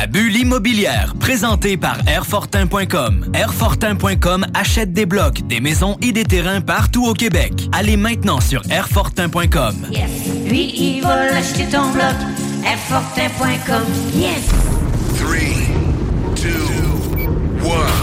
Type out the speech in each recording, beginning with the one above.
La bulle immobilière, présentée par Airfortin.com. Airfortin.com achète des blocs, des maisons et des terrains partout au Québec. Allez maintenant sur Airfortin.com. Yes. Lui, il va acheter ton bloc. Airfortin.com. Yes. 3, 2, 1.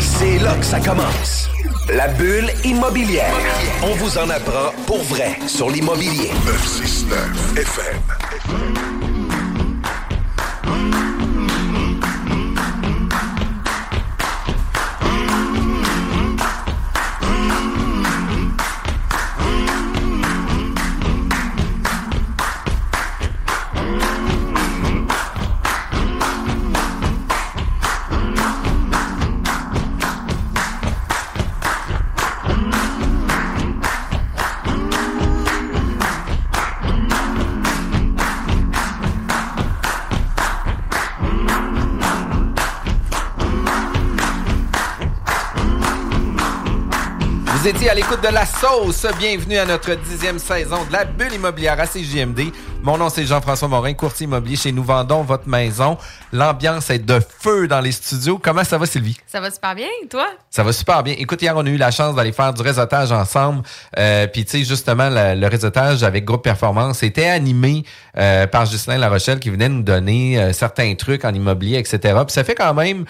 C'est là que ça commence. La bulle immobilière. On vous en apprend pour vrai sur l'immobilier. 969 FM. Vous à l'écoute de la sauce. Bienvenue à notre dixième saison de la bulle immobilière à CJMD. Mon nom, c'est Jean-François Morin, courtier immobilier chez Nous Vendons Votre Maison. L'ambiance est de feu dans les studios. Comment ça va, Sylvie? Ça va super bien, toi? Ça va super bien. Écoute, hier, on a eu la chance d'aller faire du réseautage ensemble. Euh, Puis, tu sais, justement, le, le réseautage avec Groupe Performance était animé euh, par Ghislain Larochelle qui venait nous donner euh, certains trucs en immobilier, etc. Puis, ça fait quand même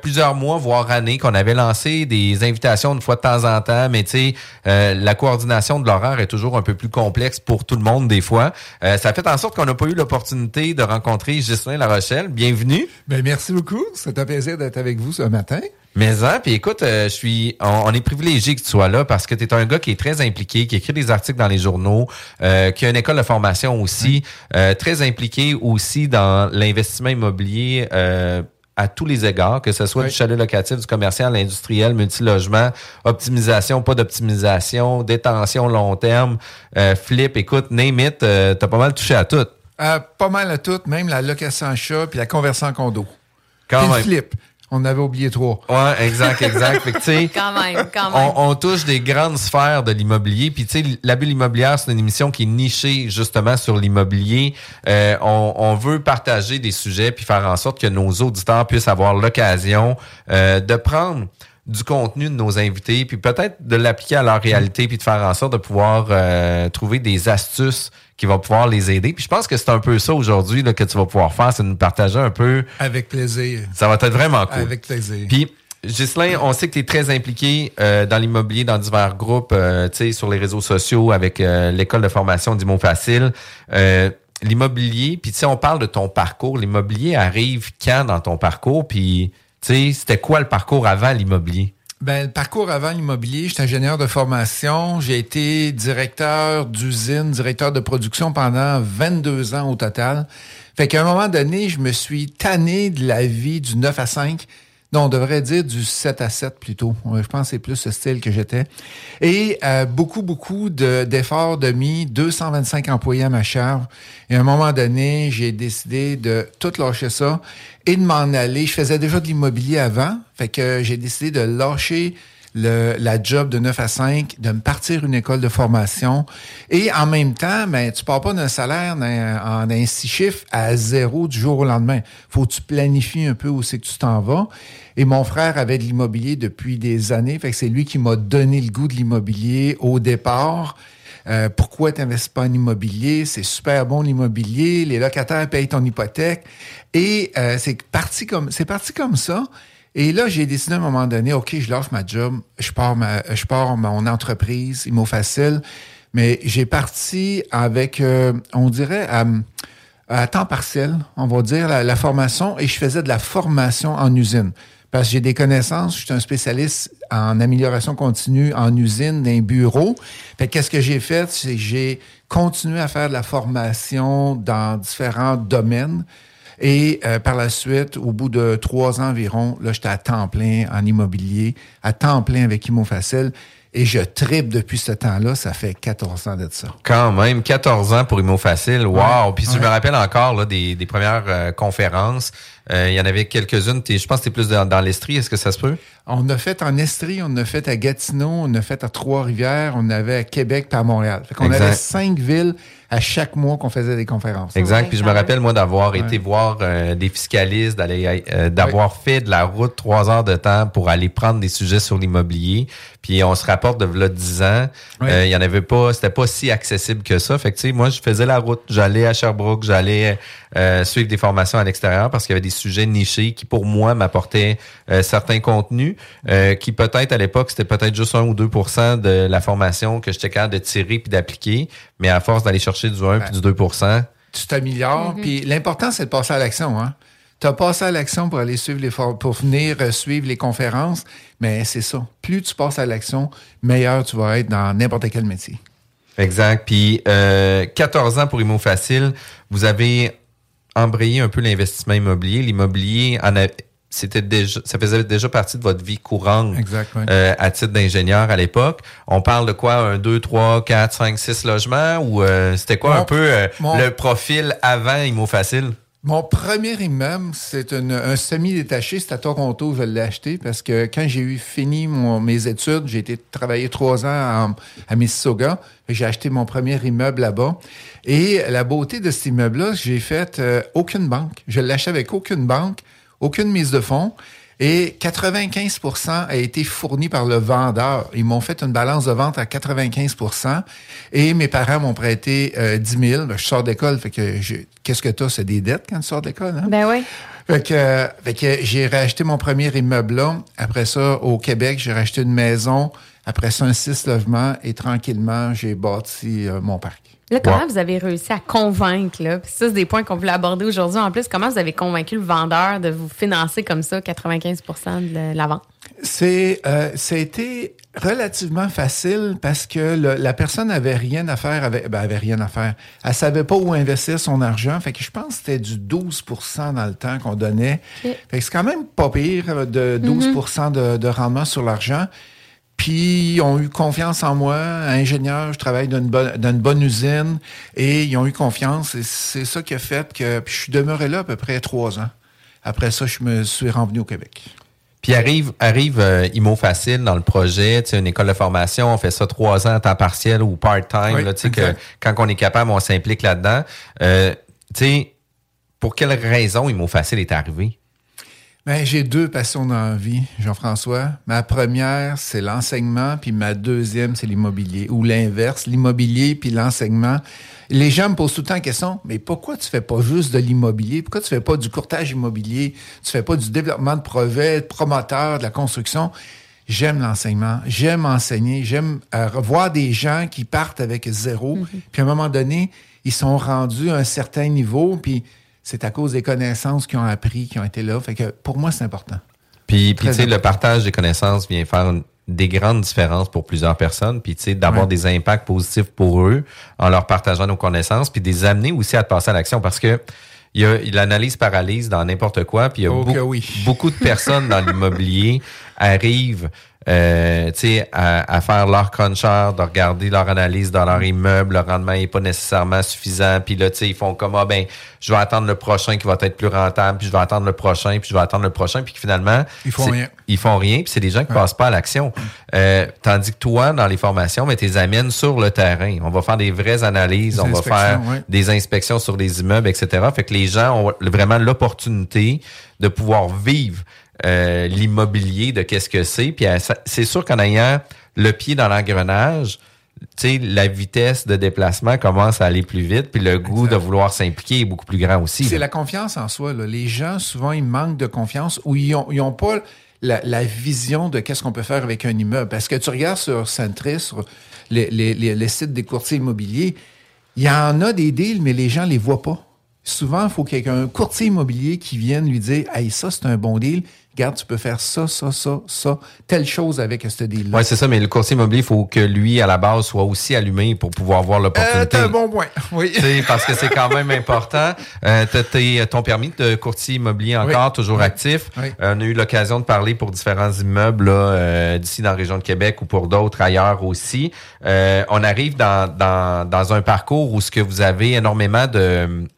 plusieurs mois, voire années, qu'on avait lancé des invitations une fois de temps en temps. Mais, tu sais, euh, la coordination de l'horaire est toujours un peu plus complexe pour tout le monde des fois. Euh, ça fait en sorte qu'on n'a pas eu l'opportunité de rencontrer Ghislain Larochelle. Bienvenue. Ben, merci beaucoup. C'est un plaisir d'être avec vous ce matin. Mais hein, puis écoute, euh, je suis, on, on est privilégié que tu sois là parce que tu es un gars qui est très impliqué, qui écrit des articles dans les journaux, euh, qui a une école de formation aussi, euh, très impliqué aussi dans l'investissement immobilier. À tous les égards, que ce soit Oui. du chalet locatif, du commercial, l'industriel, multilogement, optimisation, pas d'optimisation, détention long terme, euh, flip, écoute, name it, euh, t'as pas mal touché à tout. Euh, pas mal à tout, même la location en chat puis la conversion en condo. Quand Puis le même. flip. On avait oublié trois. Ouais, exact, exact. fait que, tu sais, Quand même, quand même. on, on touche des grandes sphères de l'immobilier. Puis, tu sais, la bulle immobilière, c'est une émission qui est nichée justement sur l'immobilier. Euh, on, on veut partager des sujets puis faire en sorte que nos auditeurs puissent avoir l'occasion euh, de prendre du contenu de nos invités, puis peut-être de l'appliquer à leur réalité, puis de faire en sorte de pouvoir euh, trouver des astuces qui vont pouvoir les aider. Puis je pense que c'est un peu ça aujourd'hui que tu vas pouvoir faire, c'est de nous partager un peu. Avec plaisir. Ça va être vraiment cool. Avec plaisir. Puis, Ghislain, on sait que tu es très impliqué euh, dans l'immobilier, dans divers groupes, euh, tu sais, sur les réseaux sociaux, avec euh, l'école de formation d'Imo Facile. Euh, l'immobilier, puis tu sais, on parle de ton parcours. L'immobilier arrive quand dans ton parcours? Puis, c'était quoi le parcours avant l'immobilier? Ben, le parcours avant l'immobilier, j'étais ingénieur de formation. J'ai été directeur d'usine, directeur de production pendant 22 ans au total. Fait qu'à un moment donné, je me suis tanné de la vie du 9 à 5. Non, on devrait dire du 7 à 7 plutôt. Ouais, Je pense que c'est plus ce style que j'étais. Et euh, beaucoup, beaucoup de- d'efforts de, mis, 225 employés à ma charge. Et à un moment donné, j'ai décidé de tout lâcher ça et de m'en aller. Je faisais déjà de l'immobilier avant. Fait que j'ai décidé de lâcher la job de 9 à 5, de me partir une école de formation. Et en même temps, ben, tu pars pas d'un salaire en un six chiffres à zéro du jour au lendemain. Faut que tu planifies un peu où c'est que tu t'en vas. Et mon frère avait de l'immobilier depuis des années. Fait que c'est lui qui m'a donné le goût de l'immobilier au départ. Euh, pourquoi tu n'investis pas en immobilier? C'est super bon l'immobilier. Les locataires payent ton hypothèque. Et euh, c'est parti comme c'est parti comme ça. Et là, j'ai décidé à un moment donné, OK, je lâche ma job, je pars, ma, je pars mon entreprise, Imo Facile. Mais j'ai parti avec, euh, on dirait, à, temps partiel, on va dire, la, formation, et je faisais de la formation en usine. Parce que j'ai des connaissances, je suis un spécialiste en amélioration continue en usine, dans un bureau. Fait que qu'est-ce que j'ai fait? C'est que j'ai continué à faire de la formation dans différents domaines. Et euh, par la suite, au bout de trois ans environ, là, j'étais à temps plein en immobilier, à temps plein avec Imo Facile. Et je tripe depuis ce temps-là. Ça fait 14 ans de ça. Quand même, 14 ans pour Imo Facile. Wow! Ouais, Puis je me rappelle encore là, des, des premières euh, conférences. Euh, il y en avait quelques-unes. Je pense que tu es plus dans, dans l'Estrie. Est-ce que ça se peut? On a fait en Estrie, on a fait à Gatineau, on a fait à Trois-Rivières, on avait à Québec puis à Montréal. Fait qu'on Exact. avait cinq villes à chaque mois qu'on faisait des conférences. Exact. Ouais, Puis je me rappelle, moi, d'avoir Ouais. été voir euh, des fiscalistes, d'aller euh, d'avoir fait de la route trois heures de temps pour aller prendre des sujets sur l'immobilier. Puis on se rapporte de là 10 ans. Ouais. euh, Il y en avait pas, c'était pas si accessible que ça. Fait que, tu sais, moi, je faisais la route. J'allais à Sherbrooke, j'allais euh, suivre des formations à l'extérieur parce qu'il y avait des sujets nichés qui, pour moi, m'apportaient euh, certains contenus euh, qui, peut-être, à l'époque, c'était peut-être juste 1 ou 2% de la formation que j'étais capable de tirer puis d'appliquer. Mais à force d'aller chercher du 1 puis du 2% tu t'améliores. Puis l'important, c'est de passer à l'action. Hein? Tu as passé à l'action pour aller suivre les for- pour venir euh, suivre les conférences, mais c'est ça. Plus tu passes à l'action, meilleur tu vas être dans n'importe quel métier. Exact. Puis euh, 14 ans pour Imo Facile, vous avez embrayé un peu l'investissement immobilier. L'immobilier en a- c'était déjà ça faisait déjà partie de votre vie courante euh, à titre d'ingénieur à l'époque. On parle de quoi? Un 2 3 4 5 6 logements? Ou euh, c'était quoi Mon- un peu euh, mon- le profil avant Imo Facile? Mon premier immeuble, c'est un semi-détaché. C'est à Toronto je l'ai acheté parce que quand j'ai eu fini mes études, j'ai été travailler trois ans à, Mississauga. J'ai acheté mon premier immeuble là-bas. Et la beauté de cet immeuble-là, j'ai fait euh, aucune banque. Je l'ai acheté avec aucune banque, aucune mise de fonds. Et 95% a été fourni par le vendeur. Ils m'ont fait une balance de vente à 95% Et mes parents m'ont prêté euh, 10 000. Ben, je sors d'école, fait que qu'est-ce que t'as? C'est des dettes quand tu sors d'école, hein? Ben oui. Fait que, euh, fait que j'ai racheté mon premier immeuble là. Après ça, au Québec, j'ai racheté une maison. Après ça, un six logements. Et tranquillement, j'ai bâti euh, mon parc. Là, comment Wow. vous avez réussi à convaincre, là? Puis ça, c'est des points qu'on voulait aborder aujourd'hui. En plus, comment vous avez convaincu le vendeur de vous financer comme ça 95% de la vente? C'est, euh, ça a été relativement facile parce que le- la personne avait rien à faire, avec, ben, avait rien à faire. Elle savait pas où investir son argent. Fait que je pense que c'était du 12% dans le temps qu'on donnait. Fait que c'est quand même pas pire euh, de 12 de, de rendement sur l'argent. Puis ils ont eu confiance en moi, ingénieur, je travaille dans une bonne, dans une bonne usine et ils ont eu confiance et c'est ça qui a fait que puis je suis demeuré là à peu près trois ans. Après ça, je me suis revenu au Québec. Puis arrive, arrive euh, Imo Facile dans le projet, tu sais, une école de formation, on fait ça trois ans à temps partiel ou part-time, Oui, tu sais, que quand on est capable, on s'implique là-dedans. Euh, tu sais, pour quelle raison Imo Facile est arrivé? Ben, j'ai deux passions dans la vie, Jean-François. Ma première, c'est l'enseignement, puis ma deuxième, c'est l'immobilier. Ou l'inverse, l'immobilier puis l'enseignement. Les gens me posent tout le temps la question, mais pourquoi tu fais pas juste de l'immobilier? Pourquoi tu fais pas du courtage immobilier? Tu fais pas du développement de projets, de promoteur, de la construction? J'aime l'enseignement, j'aime enseigner, j'aime euh, revoir des gens qui partent avec zéro, puis à un moment donné, ils sont rendus à un certain niveau, puis c'est à cause des connaissances qu'ils ont appris, qui ont été là. Fait que pour moi, c'est important. Puis, tu sais, le partage des connaissances vient faire une- des grandes différences pour plusieurs personnes, puis tu sais, d'avoir Ouais. des impacts positifs pour eux en leur partageant nos connaissances, puis de les amener aussi à passer à l'action parce que il y a l'analyse paralyse dans n'importe quoi, puis il y a Oh beaucoup, oui. beaucoup de personnes dans l'immobilier arrivent euh, tu sais, à, à faire leur cruncher, de regarder leur analyse dans leur immeuble, le rendement n'est pas nécessairement suffisant, puis là, tu sais, ils font comme, ah ben, je vais attendre le prochain qui va être plus rentable, puis je vais attendre le prochain, puis je vais attendre le prochain, puis finalement... Ils font rien. Ils font rien, puis c'est des gens qui passent pas à l'action. Euh, tandis que toi, dans les formations, mais tu les amènes sur le terrain. On va faire des vraies analyses, Des on va faire ouais. des inspections sur les immeubles, etc. Fait que les gens ont vraiment l'opportunité de pouvoir vivre euh, l'immobilier, de qu'est-ce que c'est. Puis c'est sûr qu'en ayant le pied dans l'engrenage, tu sais, la vitesse de déplacement commence à aller plus vite, puis le goût de vouloir s'impliquer est beaucoup plus grand aussi. C'est la confiance en soi. là. Les gens, souvent, ils manquent de confiance ou ils n'ont pas la, la vision de qu'est-ce qu'on peut faire avec un immeuble. Parce que tu regardes sur Centris, sur les, les- les- les sites des courtiers immobiliers, il y en a des deals, mais les gens les voient pas. Souvent, il faut qu'il y ait un courtier immobilier qui vienne lui dire Hey, ça, c'est un bon deal. Regarde, tu peux faire ça, ça, ça, ça, telle chose avec ce deal-là. Oui, c'est ça, mais le courtier immobilier, il faut que lui, à la base, soit aussi allumé pour pouvoir voir Euh, l'opportunité. t'as un bon point. Oui. Parce que c'est quand même important. Euh, ton permis de courtier immobilier encore, Oui. toujours Oui. actif. Oui. Euh, on a eu l'occasion de parler pour différents immeubles euh, d'ici dans la région de Québec ou pour d'autres ailleurs aussi. Euh, on arrive dans, dans, dans un parcours où ce que vous avez énormément de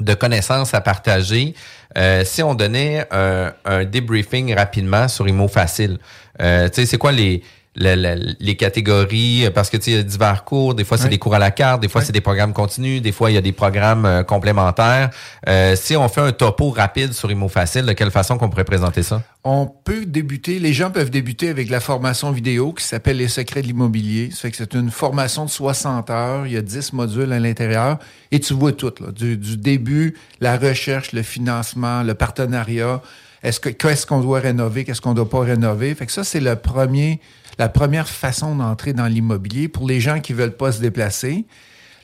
de connaissances à partager. Euh, si on donnait un, debriefing rapidement sur Imo Facile, euh, tu sais, c'est quoi les, le- le- les catégories? Parce que tu sais, il y a divers cours, des fois c'est Oui. des cours à la carte, des fois Oui. c'est des programmes continus, des fois il y a des programmes euh, complémentaires. Euh, si on fait un topo rapide sur Imo Facile, de quelle façon qu'on pourrait présenter ça? On peut débuter, les gens peuvent débuter avec la formation vidéo qui s'appelle Les secrets de l'immobilier. Ça fait que c'est une formation de 60 heures. Il y a 10 modules à l'intérieur et tu vois tout, là, du, du début, la recherche, le financement, le partenariat. Est-ce que, qu'est-ce qu'on doit rénover, qu'est-ce qu'on ne doit pas rénover? Fait que ça, c'est le premier, la première façon d'entrer dans l'immobilier pour les gens qui veulent pas se déplacer.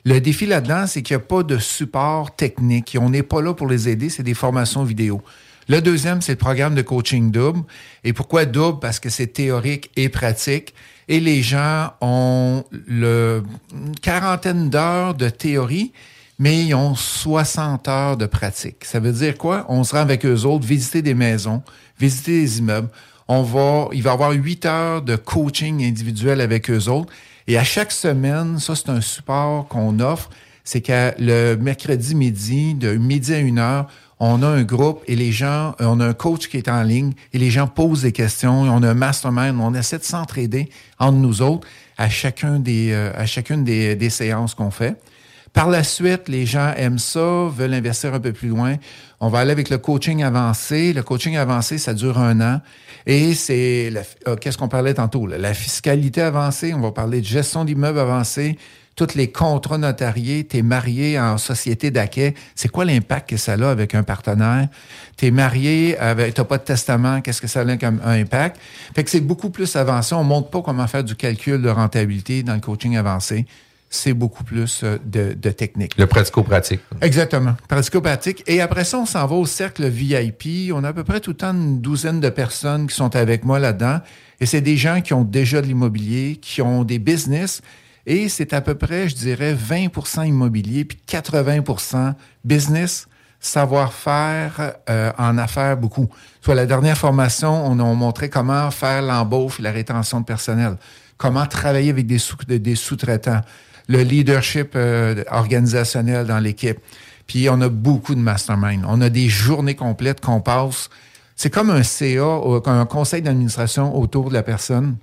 Le défi là-dedans, c'est qu'il n'y a pas de support technique. On n'est pas là pour les aider, c'est des formations vidéo. Le deuxième, c'est le programme de coaching double. Et pourquoi double? Parce que c'est théorique et pratique. Et les gens ont une quarantaine d'heures de théorie, mais ils ont 60 heures de pratique. Ça veut dire quoi? On se rend avec eux autres, visiter des maisons, visiter des immeubles. On va, il va y avoir 8 heures de coaching individuel avec eux autres. Et à chaque semaine, ça, c'est un support qu'on offre. C'est que le mercredi midi, de midi à une heure, on a un groupe et les gens, on a un coach qui est en ligne et les gens posent des questions. On a un mastermind. On essaie de s'entraider entre nous autres à chacun des, euh, à chacune des séances qu'on fait. Par la suite, les gens aiment ça, veulent investir un peu plus loin. On va aller avec le coaching avancé. Le coaching avancé, ça dure un an. Et c'est, euh, qu'est-ce qu'on parlait tantôt? La fiscalité avancée, on va parler de gestion d'immeubles avancée, tous les contrats notariés, tu es marié en société d'acquet, c'est quoi l'impact que ça a avec un partenaire? Tu es marié, avec, tu pas de testament, qu'est-ce que ça a comme un impact? Fait que c'est beaucoup plus avancé. On montre pas comment faire du calcul de rentabilité dans le coaching avancé. C'est beaucoup plus euh, de, de technique. Le pratico-pratique. Exactement. Pratico-pratique. Et après ça, on s'en va au cercle VIP. On a à peu près tout le temps une douzaine de personnes qui sont avec moi là-dedans. Et c'est des gens qui ont déjà de l'immobilier, qui ont des business. Et c'est à peu près, je dirais, 20% immobilier, puis 80% business, savoir-faire euh, en affaires beaucoup. Soit la dernière formation, on a montré comment faire l'embauche et la rétention de personnel, comment travailler avec des sous-traitants, le leadership euh, organisationnel dans l'équipe. Puis on a beaucoup de mastermind. On a des journées complètes qu'on passe. C'est comme un CA, un conseil d'administration autour de la personne.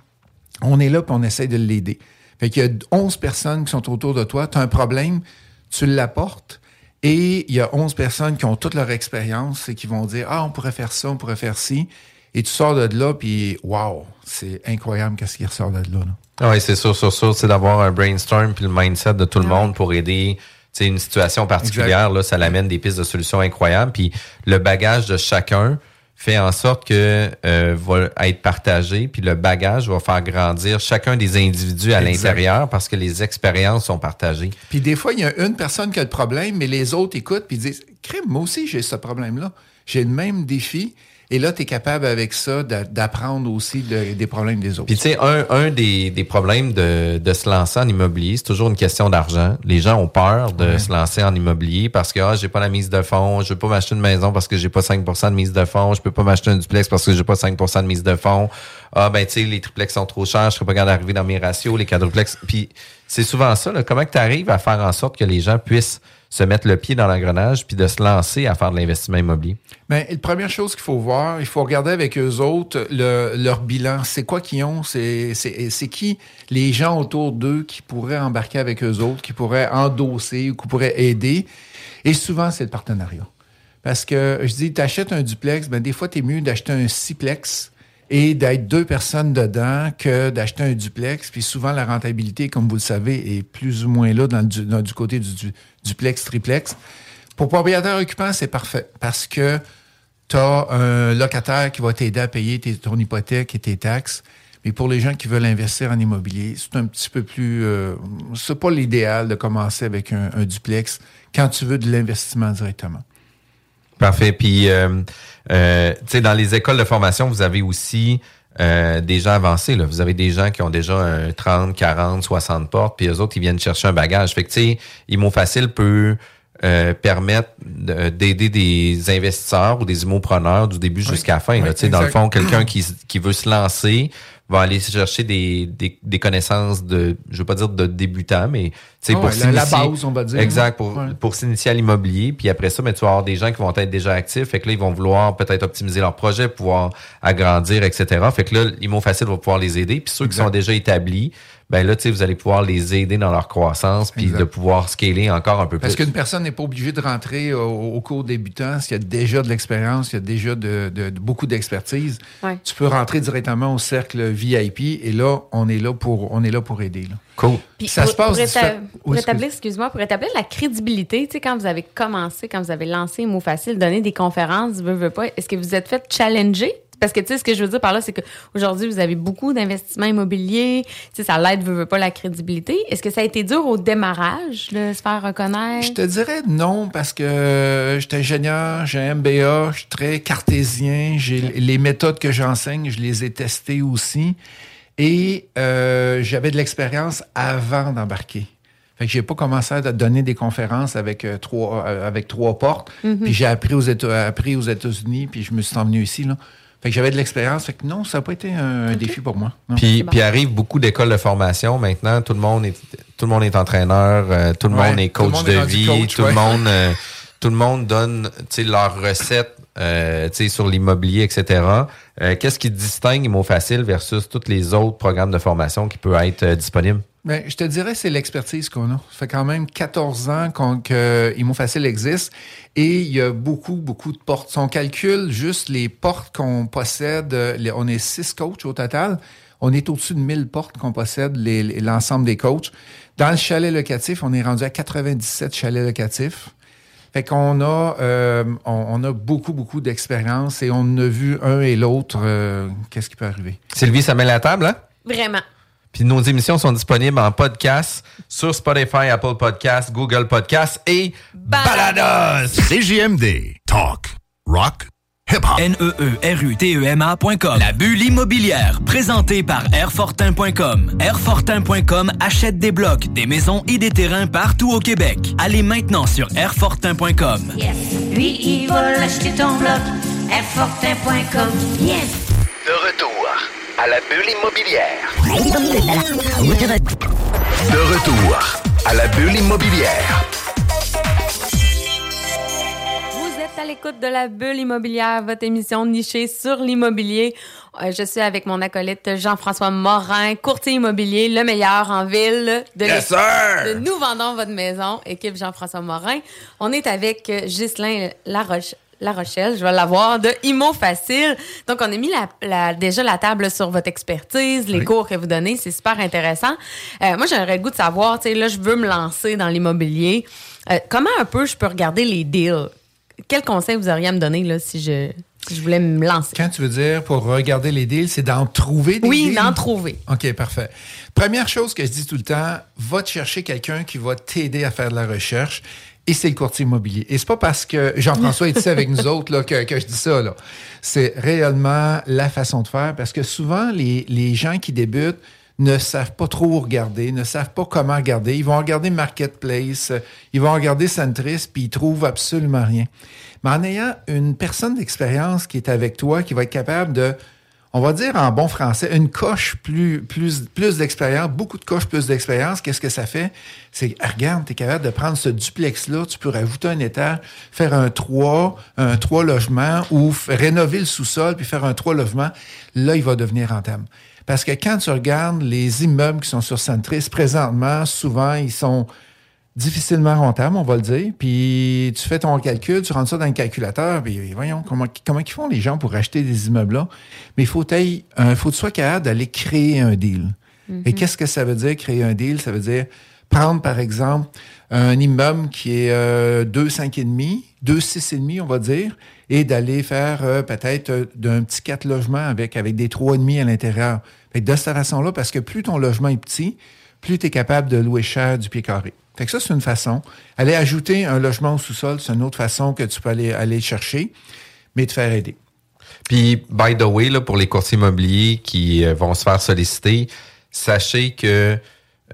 On est là puis on essaie de l'aider. Fait qu'il y a 11 personnes qui sont autour de toi. Tu as un problème, tu l'apportes. Et il y a 11 personnes qui ont toute leur expérience et qui vont dire Ah, on pourrait faire ça, on pourrait faire ci. Et tu sors de là, puis wow, c'est incroyable qu'est-ce qui ressort de là. là. Oui, c'est sûr, sûr, sûr. C'est d'avoir un brainstorm puis le mindset de tout le monde pour aider sais, une situation particulière. Là, ça l'amène des pistes de solutions incroyables. Puis le bagage de chacun fait en sorte que euh, va être partagé, puis le bagage va faire grandir chacun des individus à l'intérieur parce que les expériences sont partagées. Puis des fois, il y a une personne qui a le problème, mais les autres écoutent puis disent Crime, moi aussi, j'ai ce problème-là. J'ai le même défi. Et là, tu es capable avec ça d'a- d'apprendre aussi des problèmes des autres. Puis tu sais, un, un des, des problèmes de, de se lancer en immobilier, c'est toujours une question d'argent. Les gens ont peur de se lancer en immobilier parce que ah, j'ai pas la mise de fonds, je veux pas m'acheter une maison parce que j'ai pas 5% de mise de fonds, je peux pas m'acheter un duplex parce que j'ai pas 5% de mise de fonds. Ah ben tu sais, les triplex sont trop chers, je serais pas capable d'arriver dans mes ratios, les quadruplex. Puis c'est souvent ça, là, comment tu arrives à faire en sorte que les gens puissent se mettre le pied dans l'engrenage puis de se lancer à faire de l'investissement immobilier? Bien, la première chose qu'il faut voir, il faut regarder avec eux autres le- leur bilan. C'est quoi qu'ils ont? C'est qui les gens autour d'eux qui pourraient embarquer avec eux autres, qui pourraient endosser ou qui pourraient aider? Et souvent, c'est le partenariat. Parce que je dis, tu achètes un duplex, ben, des fois, tu es mieux d'acheter un sixplex et d'être deux personnes dedans que d'acheter un duplex. Puis souvent, la rentabilité, comme vous le savez, est plus ou moins là dans, le du côté du, du duplex, triplex. Pour propriétaire occupant, c'est parfait parce que tu as un locataire qui va t'aider à payer tes- ton hypothèque et tes taxes. Mais pour les gens qui veulent investir en immobilier, c'est un petit peu plus... Euh, c'est pas l'idéal de commencer avec un, duplex quand tu veux de l'investissement directement. Parfait. Puis, euh, euh, tu sais, dans les écoles de formation, vous avez aussi euh, des gens avancés. Là. Vous avez des gens qui ont déjà un 30, 40, 60 portes, puis eux autres, ils viennent chercher un bagage. Fait que, tu sais, Imo Facile peut euh, permettre de- d'aider des investisseurs ou des immopreneurs du début jusqu'à la fin. là. Oui, Tu sais, dans le fond, quelqu'un qui, qui veut se lancer va aller chercher des, des, des connaissances de, je veux pas dire de débutant, mais tu sais, Ah pour ouais, la- base, on va dire. Exact, pour, Ouais. pour s'initier à l'immobilier. Puis après ça, mais tu vas avoir des gens qui vont être déjà actifs. Fait que là, ils vont vouloir peut-être optimiser leur projet, pouvoir agrandir, etc. Fait que là, Imo Facile va pouvoir les aider. Puis ceux qui sont déjà établis, ben là, tu sais, vous allez pouvoir les aider dans leur croissance, puis Exact. de pouvoir scaler encore un peu Parce plus. qu'une personne n'est pas obligée de rentrer au, au cours débutant s'il y a déjà de l'expérience, s'il y a déjà de, de- de- beaucoup d'expertise. Ouais. Tu peux rentrer directement au cercle VIP et là, on est là pour, on est là pour aider. là. Cool. Puis Ça pour, se passe pour, éta- pour établir, excuse-moi, pour établir la crédibilité, tu sais, quand vous avez commencé, quand vous avez lancé Mot Facile, donner des conférences, veux, veux pas, est-ce que vous êtes fait challenger? Parce que, tu sais, ce que je veux dire par là, c'est qu'aujourd'hui, vous avez beaucoup d'investissements immobiliers. Tu sais, ça l'aide, veut, veut pas, la crédibilité. Est-ce que ça a été dur au démarrage de se faire reconnaître? Je te dirais non parce que j'étais ingénieur, j'ai un MBA, je suis très cartésien, j'ai les méthodes que j'enseigne, je les ai testées aussi et euh, j'avais de l'expérience avant d'embarquer. Fait que j'ai pas commencé à donner des conférences avec euh, trois euh, avec trois portes, puis j'ai appris aux Éta- appris aux États-Unis, puis je me suis emmené ici là. Fait que j'avais de l'expérience, fait que non, ça n'a pas été un, un défi pour moi. non. Puis, bon. puis arrive beaucoup d'écoles de formation maintenant. Tout le monde est tout le monde est entraîneur, euh, tout le Ouais, monde est tout le coach monde de est vie, coach, tout le monde euh, tout le monde donne tu sais, leurs recettes euh, tu sais, sur l'immobilier, etc. Euh, Qu'est-ce qui distingue Imo Facile versus tous les autres programmes de formation qui peuvent être euh, disponibles? Ben, je te dirais, c'est l'expertise qu'on a. Ça fait quand même 14 ans qu'on, que Imo Facile existe et il y a beaucoup, beaucoup de portes. Si on calcule juste les portes qu'on possède, euh, les- on est six coachs au total. On est au-dessus de 1000 portes qu'on possède, les- l'ensemble des coachs. Dans le chalet locatif, on est rendu à 97 chalets locatifs. Fait qu'on a, euh, on, on a beaucoup, beaucoup d'expérience et on a vu un et l'autre, euh, qu'est-ce qui peut arriver? Sylvie, ça met la table, hein? Vraiment. Puis nos émissions sont disponibles en podcast sur Spotify, Apple Podcasts, Google Podcasts et Balados. CJMD. Talk. Rock. Hip-hop. E N-E-E-R-U-T-E-M-A.com. La bulle immobilière, présentée par Airfortin.com. Airfortin.com achète des blocs, des maisons et des terrains partout au Québec. Allez maintenant sur Airfortin.com. Yes. Lui, il va l'acheter ton bloc. Airfortin.com. Yes. De retour à la bulle immobilière. De retour à la bulle immobilière. Vous êtes à l'écoute de la bulle immobilière, votre émission nichée sur l'immobilier. Euh, je suis avec mon acolyte Jean-François Morin, courtier immobilier, le meilleur en ville de Yes, de Nous vendons votre maison, équipe Jean-François Morin. On est avec euh, Ghislain Laroche. La Rochelle, je vais l'avoir, de Imo Facile. Donc, on a mis la, la- déjà la table sur votre expertise, les cours que vous donnez, c'est super intéressant. Euh, moi, j'aurais le goût de savoir, tu sais, là, je veux me lancer dans l'immobilier. Euh, comment un peu je peux regarder les deals? Quel conseil vous auriez à me donner là, si, je, voulais me lancer? Quand tu veux dire pour regarder les deals, c'est d'en trouver des Oui, deals? d'en trouver. OK, parfait. Première chose que je dis tout le temps, va te chercher quelqu'un qui va t'aider à faire de la recherche. Et c'est le courtier immobilier. Et c'est pas parce que Jean-François est ici avec nous autres là, que, je dis ça. C'est réellement la façon de faire parce que souvent, les, les gens qui débutent ne savent pas trop regarder, ne savent pas comment regarder. Ils vont regarder Marketplace, ils vont regarder Centris, puis ils trouvent absolument rien. Mais en ayant une personne d'expérience qui est avec toi, qui va être capable de on va dire en bon français, une coche plus, plus, plus d'expérience, beaucoup de coches plus d'expérience, qu'est-ce que ça fait? C'est, ah, regarde, tu es capable de prendre ce duplex-là, tu peux rajouter un étage, faire un 3, un 3 logements ou rénover le sous-sol puis faire un 3 logements. Là, il va devenir rentable. Parce que quand tu regardes les immeubles qui sont sur Centris, présentement, souvent, ils sont difficilement rentable, on va le dire. Puis tu fais ton calcul, tu rentres ça dans le calculateur, puis voyons comment, comment ils font les gens pour acheter des immeubles-là? Mais il faut, il faut que tu sois capable d'aller créer un deal. Et qu'est-ce que ça veut dire, créer un deal? Ça veut dire prendre, par exemple, un immeuble qui est euh, 2, 5,5, 2, 6,5, on va dire, et d'aller faire euh, peut-être euh, d'un petit 4 logements avec, avec des 3,5 à l'intérieur. De cette façon-là, parce que plus ton logement est petit, plus tu es capable de louer cher du pied carré. Fait que ça, c'est une façon. Aller ajouter un logement au sous-sol, c'est une autre façon que tu peux aller, aller chercher, mais te faire aider. Puis, by the way, là, pour les courtiers immobiliers qui euh, vont se faire solliciter, sachez que,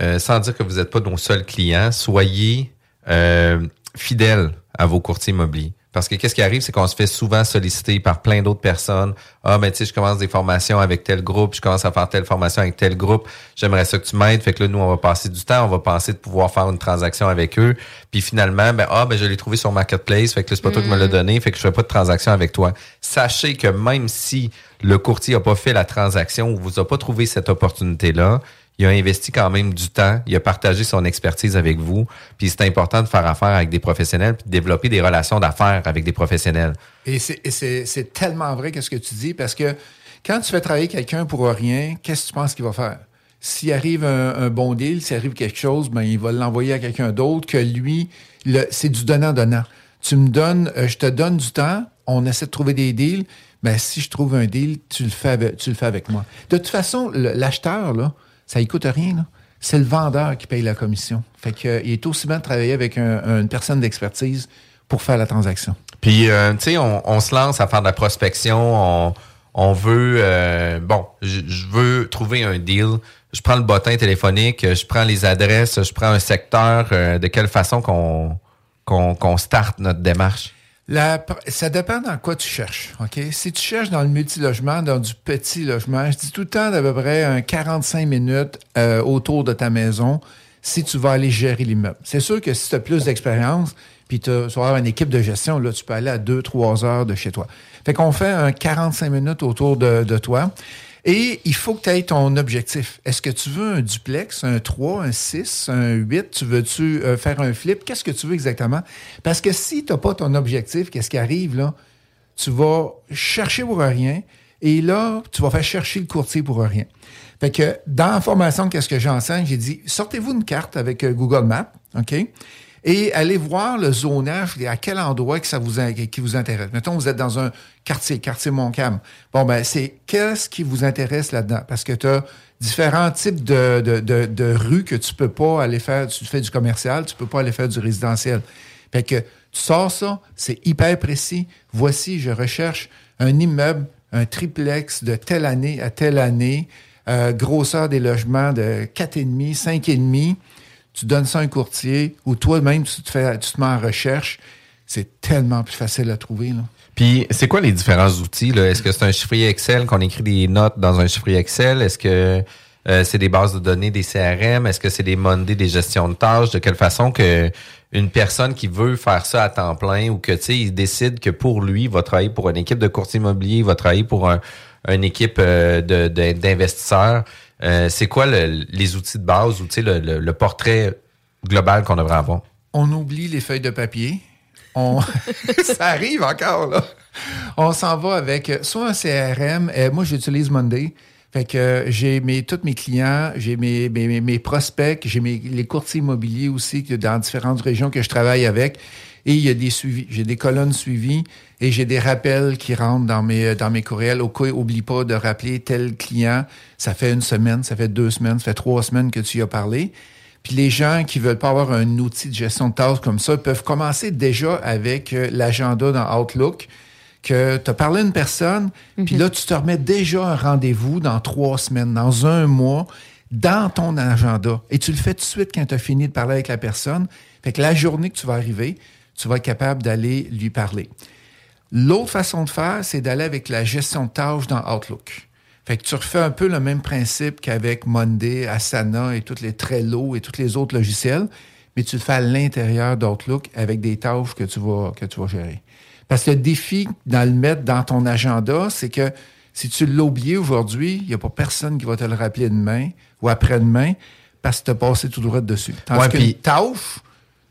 euh, sans dire que vous n'êtes pas nos seuls clients, soyez euh, fidèles à vos courtiers immobiliers. Parce que qu'est-ce qui arrive, c'est qu'on se fait souvent solliciter par plein d'autres personnes. Ah, mais tu sais, je commence des formations avec tel groupe, je commence à faire telle formation avec tel groupe. J'aimerais ça que tu m'aides. Fait que là, nous, on va passer du temps, on va penser de pouvoir faire une transaction avec eux. Puis finalement, ben ah, ben je l'ai trouvé sur Marketplace. Fait que là, c'est pas toi qui me l'as donné. Fait que je fais pas de transaction avec toi. Sachez que même si le courtier a pas fait la transaction ou vous a pas trouvé cette opportunité-là, il a investi quand même du temps, il a partagé son expertise avec vous, puis c'est important de faire affaire avec des professionnels, puis de développer des relations d'affaires avec des professionnels. Et c'est tellement vrai que ce que tu dis, parce que quand tu fais travailler quelqu'un pour rien, qu'est-ce que tu penses qu'il va faire? S'il arrive un, bon deal, s'il arrive quelque chose, ben, il va l'envoyer à quelqu'un d'autre que lui, c'est du donnant-donnant. Tu me donnes, euh, je te donne du temps, on essaie de trouver des deals, mais si je trouve un deal, tu le fais tu le fais avec moi. De toute façon, l'acheteur, là, ça ne coûte rien. C'est le vendeur qui paye la commission. Fait que, euh, il est aussi bien de travailler avec une personne d'expertise pour faire la transaction. Puis, euh, tu sais, on, se lance à faire de la prospection. On, veut, euh, bon, je veux trouver un deal. Je prends le bottin téléphonique, je prends les adresses, je prends un secteur. de quelle façon qu'on qu'on starte notre démarche? Ça dépend dans quoi tu cherches. OK? Si tu cherches dans le multilogement, dans du petit logement, je dis tout le temps d'à peu près un 45 minutes euh, autour de ta maison si tu vas aller gérer l'immeuble. C'est sûr que si tu as plus d'expérience, puis tu vas avoir une équipe de gestion, là, tu peux aller à 2-3 heures de chez toi. Fait qu'on fait un 45 minutes autour de, de toi. Et il faut que tu aies ton objectif. Est-ce que tu veux un duplex, un 3, un 6, un 8? Tu veux-tu euh, faire un flip? Qu'est-ce que tu veux exactement? Parce que si tu n'as pas ton objectif, qu'est-ce qui arrive là? Tu vas chercher pour rien et là, tu vas faire chercher le courtier pour rien. Fait que dans la formation, qu'est-ce que j'enseigne? J'ai dit, sortez-vous une carte avec euh, Google Maps, OK? Et allez voir le zonage à quel endroit que ça vous, qui vous intéresse. Mettons, vous êtes dans un quartier, quartier Montcalm. Bon, ben, c'est qu'est-ce qui vous intéresse là-dedans? Parce que tu as différents types de, de, de, de, rues que tu peux pas aller faire. Tu fais du commercial, tu peux pas aller faire du résidentiel. Fait que tu sors ça, c'est hyper précis. Voici, je recherche un immeuble, un triplex de telle année à telle année, euh, grosseur des logements de 4,5, 5,5 tu donnes ça à un courtier ou toi-même, tu te, fais, tu te mets en recherche. C'est tellement plus facile à trouver. Là. Puis, c'est quoi les différents outils? Est-ce que c'est un chiffrier Excel, qu'on écrit des notes dans un chiffrier Excel? Est-ce que euh, c'est des bases de données, des CRM? Est-ce que c'est des Monday, des gestions de tâches? De quelle façon que une personne qui veut faire ça à temps plein ou que, tu sais, il décide que pour lui, il va travailler pour une équipe de courtier immobilier, il va travailler pour un, une équipe euh, d'investisseurs. Euh, c'est quoi les outils de base ou le, portrait global qu'on devrait avoir? On oublie les feuilles de papier. Ça arrive encore, là. On s'en va avec soit un CRM. Euh, moi, j'utilise Monday. Fait que j'ai mes, tous mes clients, j'ai mes, mes, mes, prospects, j'ai mes, les courtiers immobiliers aussi dans différentes régions que je travaille avec. Et il y a des suivis. J'ai des colonnes suivies et j'ai des rappels qui rentrent dans mes, dans mes courriels. Au cas, oublie pas de rappeler tel client. Ça fait une semaine, ça fait deux semaines, ça fait trois semaines que tu y as parlé. Puis les gens qui veulent pas avoir un outil de gestion de tâches comme ça peuvent commencer déjà avec euh, l'agenda dans Outlook que tu as parlé à une personne, puis mhm. là, tu te remets déjà un rendez-vous dans trois semaines, dans un mois, dans ton agenda. Et tu le fais tout de suite quand tu as fini de parler avec la personne. Fait que la journée que tu vas arriver, tu vas être capable d'aller lui parler. L'autre façon de faire, c'est d'aller avec la gestion de tâches dans Outlook. Fait que tu refais un peu le même principe qu'avec Monday, Asana et toutes les Trello et tous les autres logiciels, mais tu le fais à l'intérieur d'Outlook avec des tâches que tu vas, que tu vas gérer. Parce que le défi dans le mettre dans ton agenda, c'est que si tu l'as oublié aujourd'hui, il n'y a pas personne qui va te le rappeler demain ou après-demain parce que tu as passé tout droit dessus. Tandis ouais, qu'une tâche,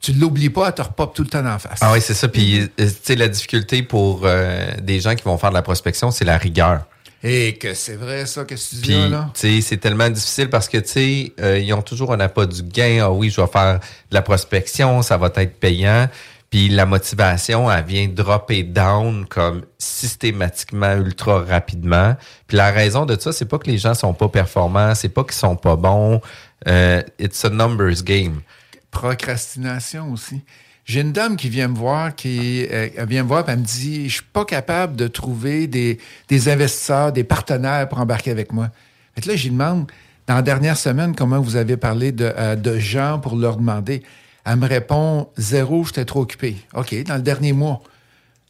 tu l'oublies pas, elle te repop tout le temps en face. Ah oui, c'est ça. Puis, euh, tu sais, la difficulté pour euh, des gens qui vont faire de la prospection, c'est la rigueur. Et que c'est vrai, ça, que tu dis là? Tu sais, c'est tellement difficile parce que, tu sais, euh, ils ont toujours un appât du gain. Ah oui, je vais faire de la prospection, ça va être payant. Puis la motivation, elle vient dropper down comme systématiquement ultra rapidement. Puis la raison de ça, c'est pas que les gens sont pas performants, c'est pas qu'ils sont pas bons. it's a numbers game. Procrastination aussi. J'ai une dame qui vient me voir, qui euh, elle vient me voir, puis elle me dit, je suis pas capable de trouver des, investisseurs, des partenaires pour embarquer avec moi. Fait là, j'y demande, dans la dernière semaine, comment vous avez parlé de, euh, de gens pour leur demander. Elle me répond, zéro, j'étais trop occupé. OK, dans le dernier mois.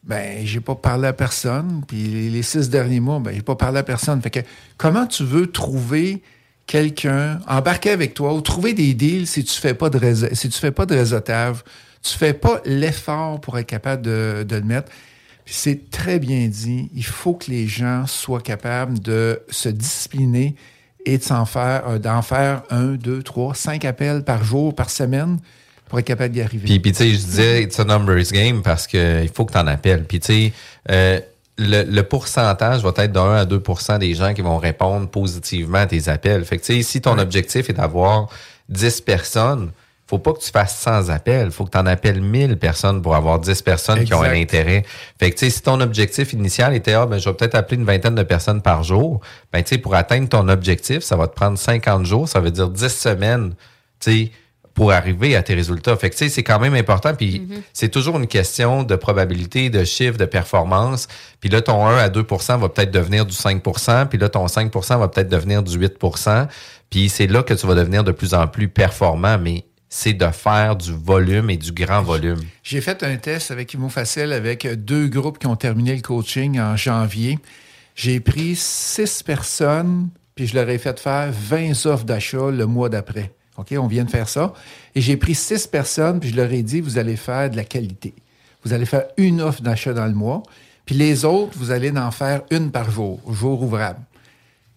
Ben, j'ai pas parlé à personne. Puis les six derniers mois, ben, j'ai pas parlé à personne. Fait que comment tu veux trouver quelqu'un, embarquer avec toi ou trouver des deals si tu fais pas de si tu fais pas de réseautage, tu fais pas l'effort pour être capable de, de le mettre. C'est très bien dit. Il faut que les gens soient capables de se discipliner et de s'en faire, euh, d'en faire un, deux, trois, cinq appels par jour, par semaine pour être capable d'y arriver. Puis, puis tu sais, je disais, it's a numbers game parce que il faut que tu en appelles. Puis, tu sais, euh, le, le pourcentage va être de 1 à 2 des gens qui vont répondre positivement à tes appels. Fait que, si ton objectif est d'avoir 10 personnes, faut pas que tu fasses 100 appels. faut que tu en appelles 1000 personnes pour avoir 10 personnes qui ont un intérêt. Fait que, tu sais, si ton objectif initial était, ah, ben, je vais peut-être appeler une vingtaine de personnes par jour, ben, tu sais, pour atteindre ton objectif, ça va te prendre 50 jours, ça veut dire 10 semaines, tu sais, pour arriver à tes résultats. Fait que, tu sais, c'est quand même important. Puis, c'est toujours une question de probabilité, de chiffre, de performance. Puis là, ton 1 à 2 va peut-être devenir du 5 Puis là, ton 5% va peut-être devenir du 8% Puis c'est là que tu vas devenir de plus en plus performant. Mais c'est de faire du volume et du grand volume. J'ai fait un test avec Imo Facile avec deux groupes qui ont terminé le coaching en janvier. J'ai pris six personnes, puis je leur ai fait faire 20 offres d'achat le mois d'après. OK, on vient de faire ça. Et j'ai pris six personnes, puis je leur ai dit, vous allez faire de la qualité. Vous allez faire une offre d'achat dans le mois, puis les autres, vous allez en faire une par jour, jour ouvrable.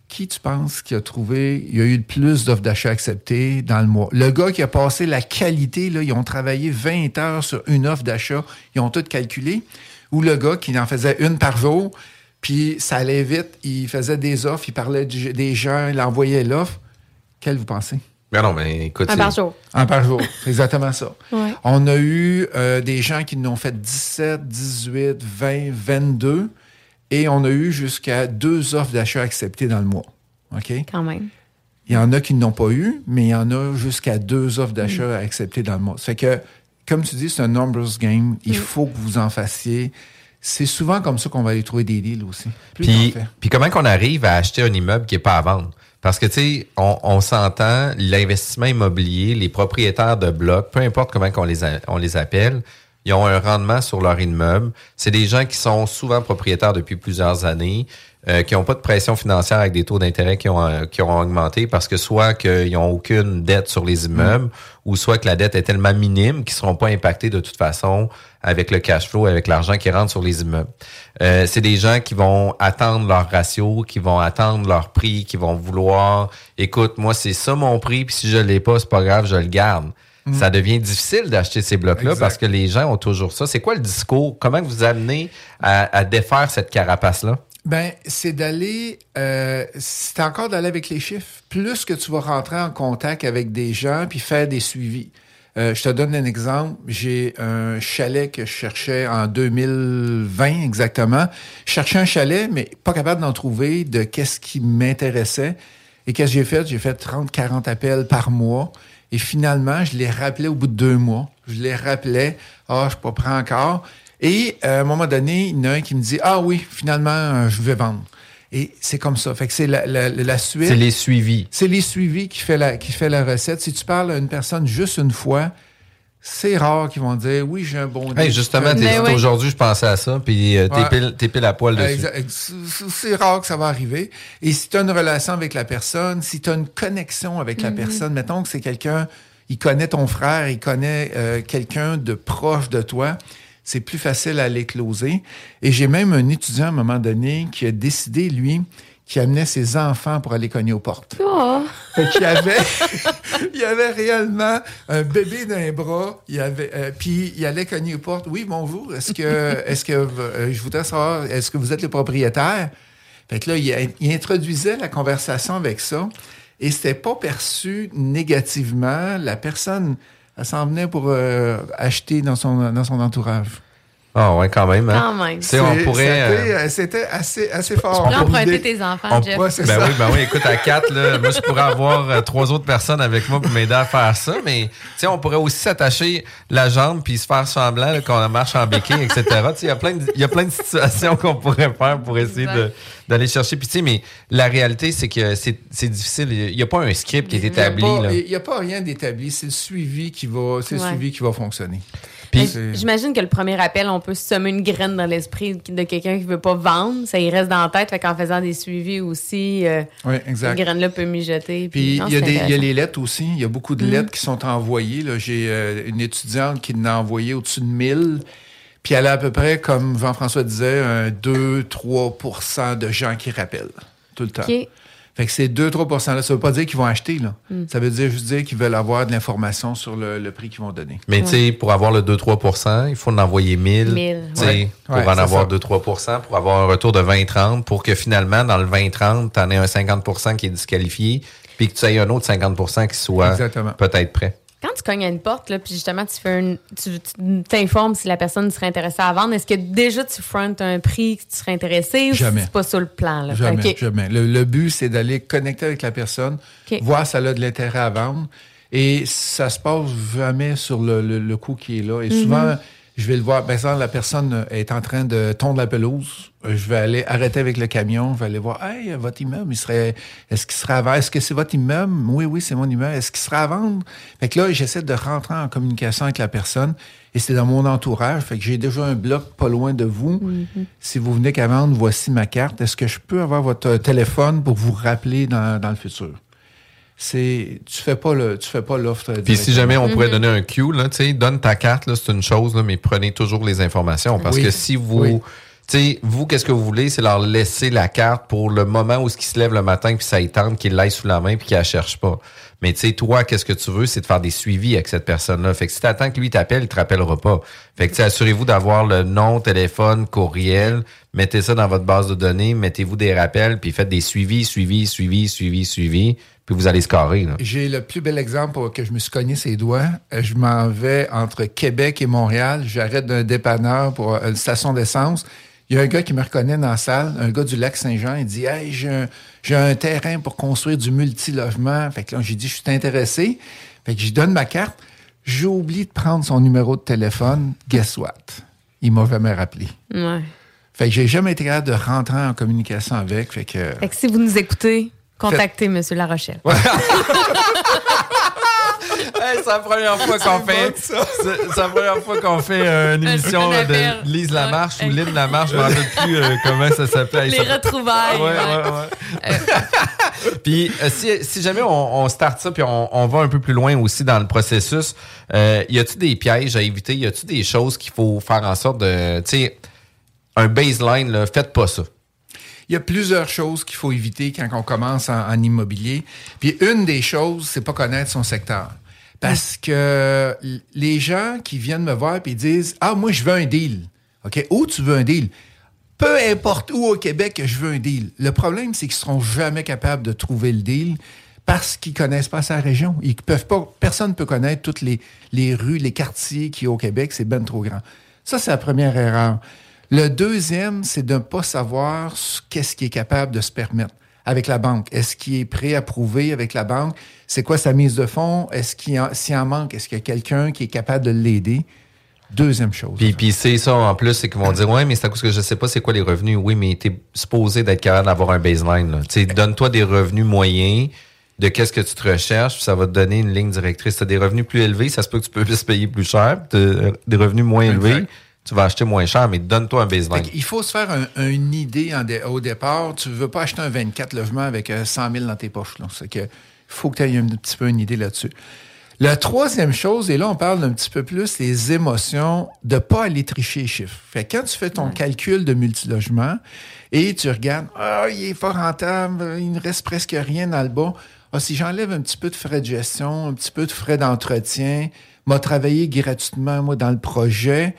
Qui tu penses qui a trouvé, il y a eu le plus d'offres d'achat acceptées dans le mois? Le gars qui a passé la qualité, là, ils ont travaillé 20 heures sur une offre d'achat, ils ont tout calculé. Ou le gars qui en faisait une par jour, puis ça allait vite, il faisait des offres, il parlait des gens, il envoyait l'offre. Quel vous pensez? Mais non, mais écoute, Un par jour. Un par jour, c'est exactement ça. Ouais. On a eu euh, des gens qui n'ont fait 17, 18, 20, 22, et on a eu jusqu'à deux offres d'achat acceptées dans le mois. OK? Quand même. Il y en a qui n'ont pas eu, mais il y en a jusqu'à deux offres d'achat acceptées dans le mois. Ça fait que, comme tu dis, c'est un numbers game. Il faut que vous en fassiez. C'est souvent comme ça qu'on va aller trouver des deals aussi. Plus Puis, puis comment qu'on arrive à acheter un immeuble qui est pas à vendre? Parce que, tu sais, on, on s'entend, l'investissement immobilier, les propriétaires de blocs, peu importe comment qu'on les, on les appelle, ils ont un rendement sur leur immeuble. C'est des gens qui sont souvent propriétaires depuis plusieurs années, euh, qui n'ont pas de pression financière avec des taux d'intérêt qui ont, euh, qui ont augmenté parce que soit qu'ils n'ont aucune dette sur les immeubles ou soit que la dette est tellement minime qu'ils ne seront pas impactés de toute façon avec le cash flow, avec l'argent qui rentre sur les immeubles. Euh, c'est des gens qui vont attendre leur ratio, qui vont attendre leur prix, qui vont vouloir, écoute, moi c'est ça mon prix, puis si je l'ai pas, c'est pas grave, je le garde. Ça devient difficile d'acheter ces blocs-là parce que les gens ont toujours ça. C'est quoi le discours? Comment vous amenez à, à défaire cette carapace-là? Ben, c'est d'aller, euh, c'est encore d'aller avec les chiffres. Plus que tu vas rentrer en contact avec des gens puis faire des suivis. Euh, je te donne un exemple. J'ai un chalet que je cherchais en 2020 exactement. Je cherchais un chalet, mais pas capable d'en trouver de qu'est-ce qui m'intéressait. Et qu'est-ce que j'ai fait? J'ai fait 30, 40 appels par mois. Et finalement, je les rappelais au bout de deux mois. Je les rappelais. Ah, je suis pas encore. Et euh, à un moment donné, il y en a un qui me dit Ah oui, finalement, euh, je vais vendre. Et c'est comme ça. Fait que c'est la, la, la suite. C'est les suivis. C'est les suivis qui fait, la, qui fait la recette. Si tu parles à une personne juste une fois, c'est rare qu'ils vont dire Oui, j'ai un bon Hey, justement, oui. aujourd'hui, je pensais à ça, puis euh, t'es Ouais. pile, t'es pile à poil dessus. C'est- C'est rare que ça va arriver. Et si tu as une relation avec la personne, si tu as une connexion avec la personne, mettons que c'est quelqu'un, il connaît ton frère, il connaît euh, quelqu'un de proche de toi, c'est plus facile à les closer. Et j'ai même un étudiant à un moment donné qui a décidé, lui, qui amenait ses enfants pour aller cogner aux portes. Oh. Fait qu'il y avait, il y avait réellement un bébé dans les bras. Il y avait, euh, puis il allait cogner aux portes. Oui, bonjour. Est-ce que, est-ce que, euh, je voudrais savoir, est-ce que vous êtes le propriétaire? Fait que là, il, il introduisait la conversation avec ça. Et c'était pas perçu négativement. La personne, elle s'en venait pour euh, acheter dans son, dans son entourage. Ah ouais, quand même. Hein? Quand même. Tu sais, on C'est- pourrait... euh, c'était, euh, C'était assez, assez fort. Tu peux emprunter tes enfants, On- Jeff. Ouais, c'est Ben ça. oui, ben oui, écoute, à quatre, là, moi, je pourrais avoir euh, trois autres personnes avec moi pour m'aider à faire ça, mais, tu sais, on pourrait aussi s'attacher la jambe puis se faire semblant là, qu'on marche en béquille, etc. Tu sais, il y a plein de, il y a plein de situations qu'on pourrait faire pour essayer d'aller chercher. Puis, tu sais, mais la réalité, c'est que c'est, c'est difficile. Il n'y a pas un script qui est établi. Il n'y a pas rien d'établi. C'est le suivi qui va, c'est le suivi qui va fonctionner. J'imagine que le premier appel, on peut semer une graine dans l'esprit de quelqu'un qui veut pas vendre. Ça y reste dans la tête. Fait qu'en faisant des suivis aussi, euh, Oui, cette graine-là peut mijoter. Puis il y, y a les lettres aussi. Il y a beaucoup de lettres qui sont envoyées. J'ai euh, une étudiante qui en a envoyé au-dessus de 1000. Puis elle a à peu près, comme Jean-François disait, un 2-3% de gens qui rappellent tout le temps. Fait que ces 2-3% là, ça veut pas dire qu'ils vont acheter. Là. Hmm. Ça veut dire juste dire qu'ils veulent avoir de l'information sur le, le prix qu'ils vont donner. Mais tu sais, pour avoir le 2-3% il faut en envoyer 1000. 1000, Tu sais, ouais. Pour Ouais, en avoir ça. 2-3 pour avoir un retour de 20-30, pour que finalement, dans le 20-30, tu en aies un 50% qui est disqualifié, puis que tu aies un autre 50% qui soit peut-être prêt. Quand tu cognes à une porte, là, puis justement, tu fais une, tu t'informes si la personne serait intéressée à vendre, est-ce que déjà tu frontes un prix que tu serais intéressé ou Jamais. c'est pas sur le plan? Là? Jamais, jamais. Le, le but, c'est d'aller connecter avec la personne, voir si elle a de l'intérêt à vendre. Et ça se passe jamais sur le, le, le coût qui est là. Et Mm-hmm. souvent, je vais le voir. Par exemple, la personne est en train de tondre la pelouse. Euh, Je vais aller arrêter avec le camion. Je vais aller voir. Hey, votre immeuble, il serait. Est-ce qu'il serait à vendre? Est-ce que c'est votre immeuble? Oui, oui, c'est mon immeuble. Est-ce qu'il serait à vendre? Fait que là, j'essaie de rentrer en communication avec la personne. Et c'est dans mon entourage. Fait que j'ai déjà un bloc pas loin de vous. Mm-hmm. Si vous venez qu'à vendre, voici ma carte. Est-ce que je peux avoir votre téléphone pour vous rappeler dans, dans le futur? C'est, tu fais pas le, tu fais pas l'offre. Puis si jamais on pourrait donner un cue, là, tu sais, donne ta carte, là, c'est une chose, là, mais prenez toujours les informations. Parce Oui. que si vous, Oui. tu sais, vous, qu'est-ce que vous voulez, c'est leur laisser la carte pour le moment où ce qui se lève le matin, puis ça y tente, qu'il l'aille sous la main, puis qu'il la cherche pas. Mais tu sais, toi, qu'est-ce que tu veux, c'est de faire des suivis avec cette personne-là. Fait que si t'attends que lui t'appelle, il te rappellera pas. Fait que assurez-vous d'avoir le nom, téléphone, courriel, mettez ça dans votre base de données, mettez-vous des rappels, puis faites des suivis, suivis, suivis, suivis, suivis, vous allez scorer. J'ai le plus bel exemple pour que je me suis cogné ses doigts. Euh, Je m'en vais entre Québec et Montréal. J'arrête d'un dépanneur pour euh, une station d'essence. Il y a un gars qui me reconnaît dans la salle, un gars du lac Saint-Jean. Il dit Hey, j'ai un, terrain pour construire du multilogement. Fait que là, j'ai dit Je suis intéressé. Fait que je lui donne ma carte. J'ai oublié de prendre son numéro de téléphone. Guess what? Il m'a jamais rappelé. Ouais. Fait que j'ai jamais été capable de rentrer en communication avec. Fait que. Fait que si vous nous écoutez, contactez M. La Rochelle. Hey, c'est la première fois qu'on fait. C'est c'est la première fois qu'on fait euh, une Un- émission un euh, de Lise Lamarche Ouais. ou Lynn Lamarche, je me rappelle plus euh, comment ça s'appelait. Les retrouvailles. Ouais, ouais. ouais, ouais. puis euh, si, si jamais on, on start ça puis on, on va un peu plus loin aussi dans le processus, euh, y a-tu des pièges à éviter? Y a-tu des choses qu'il faut faire en sorte de, tu sais, un baseline là, faites pas ça. Il y a plusieurs choses qu'il faut éviter quand on commence en, en immobilier. Puis une des choses, c'est pas connaître son secteur. Parce que l- les gens qui viennent me voir et disent Ah, moi, je veux un deal. OK, où tu veux un deal? Peu importe où au Québec que je veux un deal. Le problème, c'est qu'ils seront jamais capables de trouver le deal parce qu'ils connaissent pas sa région. Ils peuvent pas, personne ne peut connaître toutes les, les rues, les quartiers qu'il y a au Québec. C'est ben trop grand. Ça, c'est la première erreur. Le deuxième, c'est de ne pas savoir ce- qu'est-ce qu'il est capable de se permettre avec la banque. Est-ce qu'il est prêt à prouver avec la banque? C'est quoi sa mise de fonds? Est-ce qu'il en, s'il en manque, est-ce qu'il y a quelqu'un qui est capable de l'aider? Deuxième chose. Puis, puis c'est ça en plus, c'est qu'ils vont dire ouais, mais c'est à cause que je sais pas c'est quoi les revenus. Oui, mais t'es supposé d'être capable d'avoir un baseline. Tu donne-toi des revenus moyens de qu'est-ce que tu te recherches, puis ça va te donner une ligne directrice. Tu as des revenus plus élevés, ça se peut que tu peux se payer plus cher. Des revenus moins Exact. élevés, tu vas acheter moins cher, mais donne-toi un baseline. qu'il faut se faire un- une idée en dé- au départ. Tu ne veux pas acheter un 24 logements avec euh, 100 000 dans tes poches. là. C'est que faut que tu aies un petit peu une idée là-dessus. La troisième chose, et là, on parle d'un petit peu plus les émotions, de pas aller tricher les chiffres. Fait que quand tu fais ton calcul de multilogement et tu regardes, ah, il est pas rentable, il ne reste presque rien dans le bas. Ah, si j'enlève un petit peu de frais de gestion, un petit peu de frais d'entretien, m'a travaillé gratuitement, moi, dans le projet,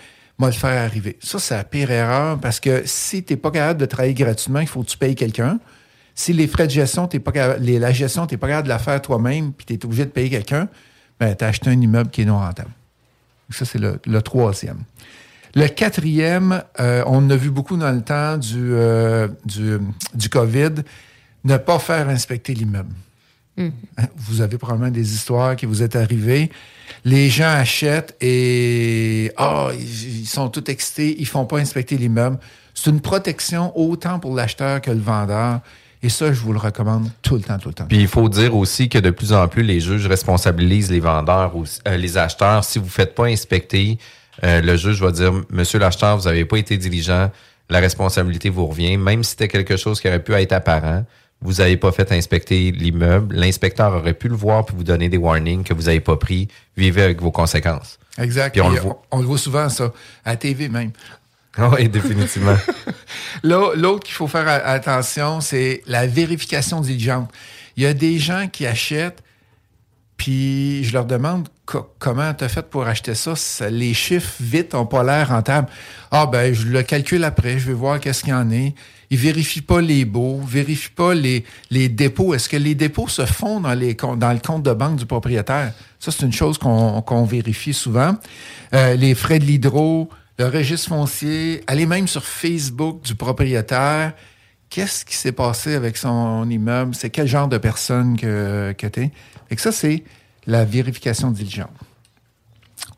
le faire arriver. Ça, c'est la pire erreur parce que si tu n'es pas capable de travailler gratuitement, il faut que tu payes quelqu'un. Si les frais de gestion, t'es pas la gestion, tu n'es pas capable de la faire toi-même, puis tu es obligé de payer quelqu'un, ben, tu as acheté un immeuble qui est non rentable. Ça, c'est le, troisième. Le quatrième, euh, on a vu beaucoup dans le temps du, euh, COVID, ne pas faire inspecter l'immeuble. Hein, Vous avez probablement des histoires qui vous est arrivées. Les gens achètent et ah, ils, sont tout excités, ils font pas inspecter l'immeuble. C'est une protection autant pour l'acheteur que le vendeur. Et ça, je vous le recommande tout le temps, tout le temps. Puis il faut dire aussi que de plus en plus, les juges responsabilisent les vendeurs ou euh, les acheteurs. Si vous ne faites pas inspecter, euh, le juge va dire Monsieur l'acheteur, vous n'avez pas été diligent, la responsabilité vous revient. Même si c'était quelque chose qui aurait pu être apparent, vous n'avez pas fait inspecter l'immeuble. L'inspecteur aurait pu le voir puis vous donner des warnings que vous n'avez pas pris. Vivez avec vos conséquences. Exact. Puis on le voit. on le voit souvent, ça, à TV même. Oui, définitivement. L'autre qu'il faut faire attention, c'est la vérification diligente. Il y a des gens qui achètent, puis je leur demande co- comment tu as fait pour acheter ça? Ça- Les chiffres vite n'ont pas l'air rentables. Ah ben, je le calcule après, je vais voir qu'est-ce qu'il y en est. Ils vérifient pas les baux, vérifient pas les, les dépôts. Est-ce que les dépôts se font dans, les, dans le compte de banque du propriétaire? Ça, c'est une chose qu'on qu'on vérifie souvent. Euh, les frais de l'hydro, le registre foncier, aller même sur Facebook du propriétaire. Qu'est-ce qui s'est passé avec son immeuble? C'est quel genre de personne que, que tu es? Fait que ça, c'est la vérification diligente.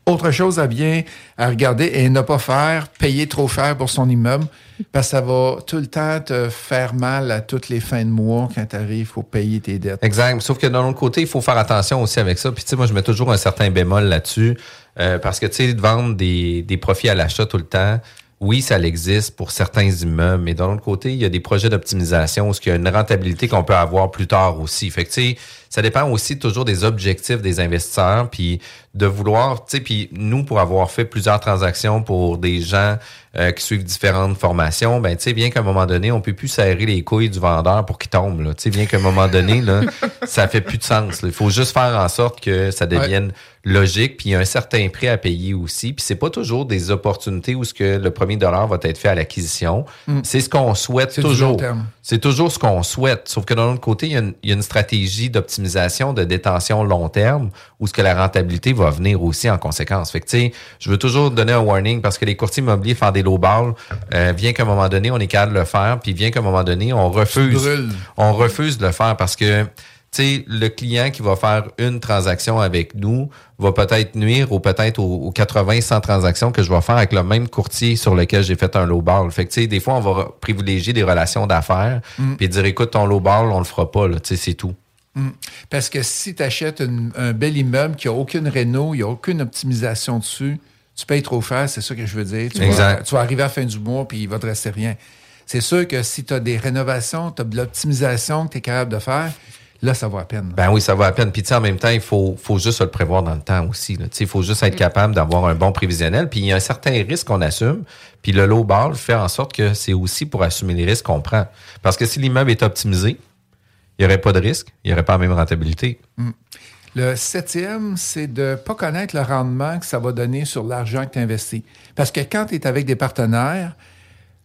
Autre chose à bien à regarder et ne pas faire, payer trop cher pour son immeuble, parce que ça va tout le temps te faire mal à toutes les fins de mois quand tu arrives, il faut payer tes dettes. Exact. Sauf que d'un autre côté, il faut faire attention aussi avec ça. Puis tu sais, moi, je mets toujours un certain bémol là-dessus. euh, parce que tu sais, de vendre des, des profits à l'achat tout le temps, oui, ça existe pour certains immeubles, mais d'un autre côté, il y a des projets d'optimisation où il y a une rentabilité qu'on peut avoir plus tard aussi. Fait que tu sais, ça dépend aussi toujours des objectifs des investisseurs, puis de vouloir, tu sais, puis nous, pour avoir fait plusieurs transactions pour des gens euh, qui suivent différentes formations, ben tu sais, bien qu'à un moment donné, on peut plus serrer les couilles du vendeur pour qu'il tombe, là. Tu sais, bien qu'à un moment donné, là, ça fait plus de sens. Il faut juste faire en sorte que ça devienne logique, puis il y a un certain prix à payer aussi. Puis c'est pas toujours des opportunités où ce que le premier dollar va être fait à l'acquisition. C'est ce qu'on souhaite toujours. C'est toujours ce qu'on souhaite. Sauf que d'un autre côté, il y, a une, il y a une stratégie d'optimisation, de détention long terme, où ce que la rentabilité va venir aussi en conséquence. Fait que, je veux toujours donner un warning parce que les courtiers immobiliers font des low balls. Euh, vient qu'à un moment donné, on est capable de le faire, puis vient qu'à un moment donné, on refuse. On refuse de le faire parce que, tu sais, le client qui va faire une transaction avec nous va peut-être nuire ou peut-être aux, aux 80, 100 transactions que je vais faire avec le même courtier sur lequel j'ai fait un low ball. Fait que, des fois, on va privilégier des relations d'affaires puis dire, écoute, ton low ball, on le fera pas, là. Tu sais, c'est tout. Parce que si tu achètes un bel immeuble qui n'a aucune réno, il n'y a aucune optimisation dessus, tu payes trop cher, c'est ça que je veux dire. Tu, Exact. Vas, tu vas arriver à la fin du mois puis il va te rester rien. C'est sûr que si tu as des rénovations, tu as de l'optimisation que tu es capable de faire, là, ça vaut la peine. Ben oui, ça va à peine. Puis tu sais, en même temps, il faut, faut juste se le prévoir dans le temps aussi. Il faut juste être capable d'avoir un bon prévisionnel. Puis il y a un certain risque qu'on assume. Puis le low ball fait en sorte que c'est aussi pour assumer les risques qu'on prend. Parce que si l'immeuble est optimisé, il n'y aurait pas de risque, il n'y aurait pas la même rentabilité. Le septième, c'est de ne pas connaître le rendement que ça va donner sur l'argent que tu investis. Parce que quand tu es avec des partenaires,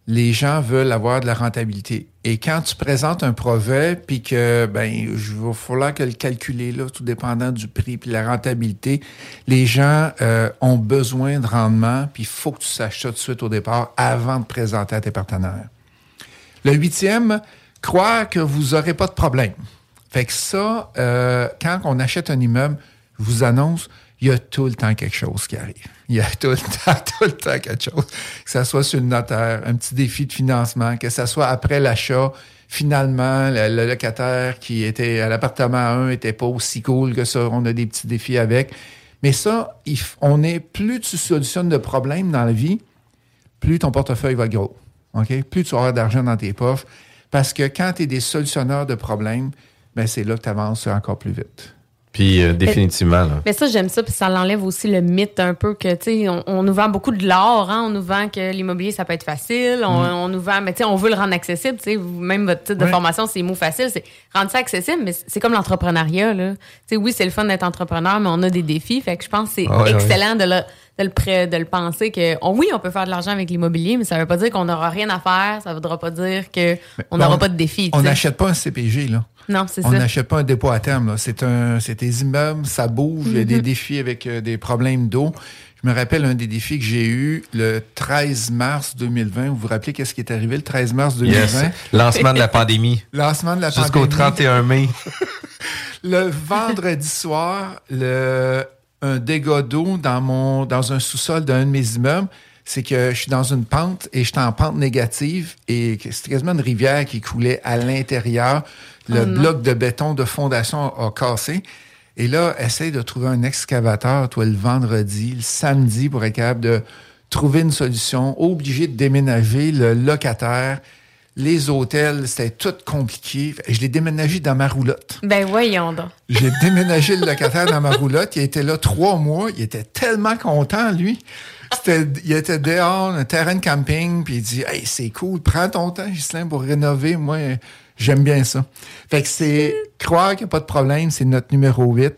les gens veulent avoir de la rentabilité. Et quand tu présentes un projet, puis que, ben, il va falloir que le calculer, là, tout dépendant du prix puis la rentabilité, les gens euh, ont besoin de rendement, puis il faut que tu saches ça tout de suite au départ avant de présenter à tes partenaires. Le huitième, croire que vous n'aurez pas de problème. Fait que ça, euh, quand on achète un immeuble, je vous annonce, il y a tout le temps quelque chose qui arrive. Il y a tout le temps, tout le temps quelque chose. Que ce soit sur le notaire, un petit défi de financement, que ce soit après l'achat, finalement, le, locataire qui était à l'appartement 1 était pas aussi cool que ça. On a des petits défis avec. Mais ça, on est, plus tu solutionnes de problèmes dans la vie, plus ton portefeuille va gros. OK? Plus tu auras d'argent dans tes poches. Parce que quand tu es des solutionneurs de problèmes, ben c'est là que tu avances encore plus vite. Puis euh, définitivement, là. Mais ça, j'aime ça, puis ça l'enlève aussi le mythe un peu que, tu sais, on, on nous vend beaucoup de l'or, hein, on nous vend que l'immobilier, ça peut être facile, on, on nous vend, mais tu sais, on veut le rendre accessible, tu sais, même votre titre de formation, c'est mot facile, c'est rendre ça accessible, mais c'est comme l'entrepreneuriat, là. Tu sais, oui, c'est le fun d'être entrepreneur, mais on a des défis, fait que je pense que c'est Ah ouais, excellent de le de le, pré- de le penser que on- oui, on peut faire de l'argent avec l'immobilier, mais ça veut pas dire qu'on n'aura rien à faire, ça voudra pas dire que on Ben, n'aura pas de défis. tu On n'achète pas un CPG, là. Non, c'est On ça. n'achète pas un dépôt à terme. là. C'est un, c'est des immeubles, ça bouge, il y a Mm-hmm. des défis avec euh, des problèmes d'eau. Je me rappelle un des défis que j'ai eu le 13 mars 2020. Vous vous rappelez qu'est-ce qui est arrivé le 13 mars 2020? Yes. Lancement de la pandémie. Lancement de la Jusqu'au pandémie. 31 mai. Le vendredi soir, le, un dégât d'eau dans, mon, dans un sous-sol d'un de mes immeubles, c'est que je suis dans une pente et je suis en pente négative et c'était quasiment une rivière qui coulait à l'intérieur. Le bloc de béton de fondation a, a cassé. Et là, essaye de trouver un excavateur, toi, le vendredi, le samedi, pour être capable de trouver une solution. Obligé de déménager le locataire. Les hôtels, c'était tout compliqué. Je l'ai déménagé dans ma roulotte. Ben voyons donc. J'ai déménagé le locataire dans ma roulotte. Il était là trois mois. Il était tellement content, lui. Il était dehors, un terrain de camping, puis il dit Hey, c'est cool, prends ton temps, Gislain, pour rénover. Moi, j'aime bien ça. Fait que c'est croire qu'il n'y a pas de problème, c'est notre numéro 8.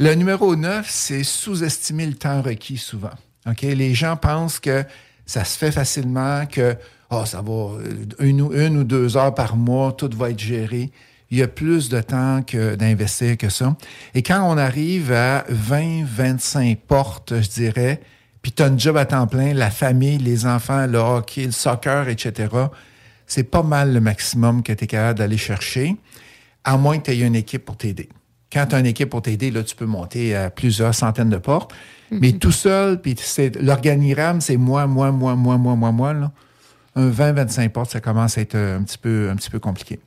Le numéro 9, c'est sous-estimer le temps requis souvent. OK? Les gens pensent que ça se fait facilement, que oh, ça va euh, une, ou- une ou deux heures par mois, tout va être géré. Il y a plus de temps que d'investir que ça. Et quand on arrive à 20, 25 portes, je dirais, puis tu as un job à temps plein, la famille, les enfants, le hockey, le soccer, etc., c'est pas mal le maximum que tu es capable d'aller chercher, à moins que tu aies une équipe pour t'aider. Quand tu as une équipe pour t'aider, là, tu peux monter à plusieurs centaines de portes. Mais tout seul, puis c'est l'organigramme, c'est moi, moi, moi, moi, moi, moi, moi. Là. Un 20-25 portes, ça commence à être euh, un petit peu, un petit peu compliqué.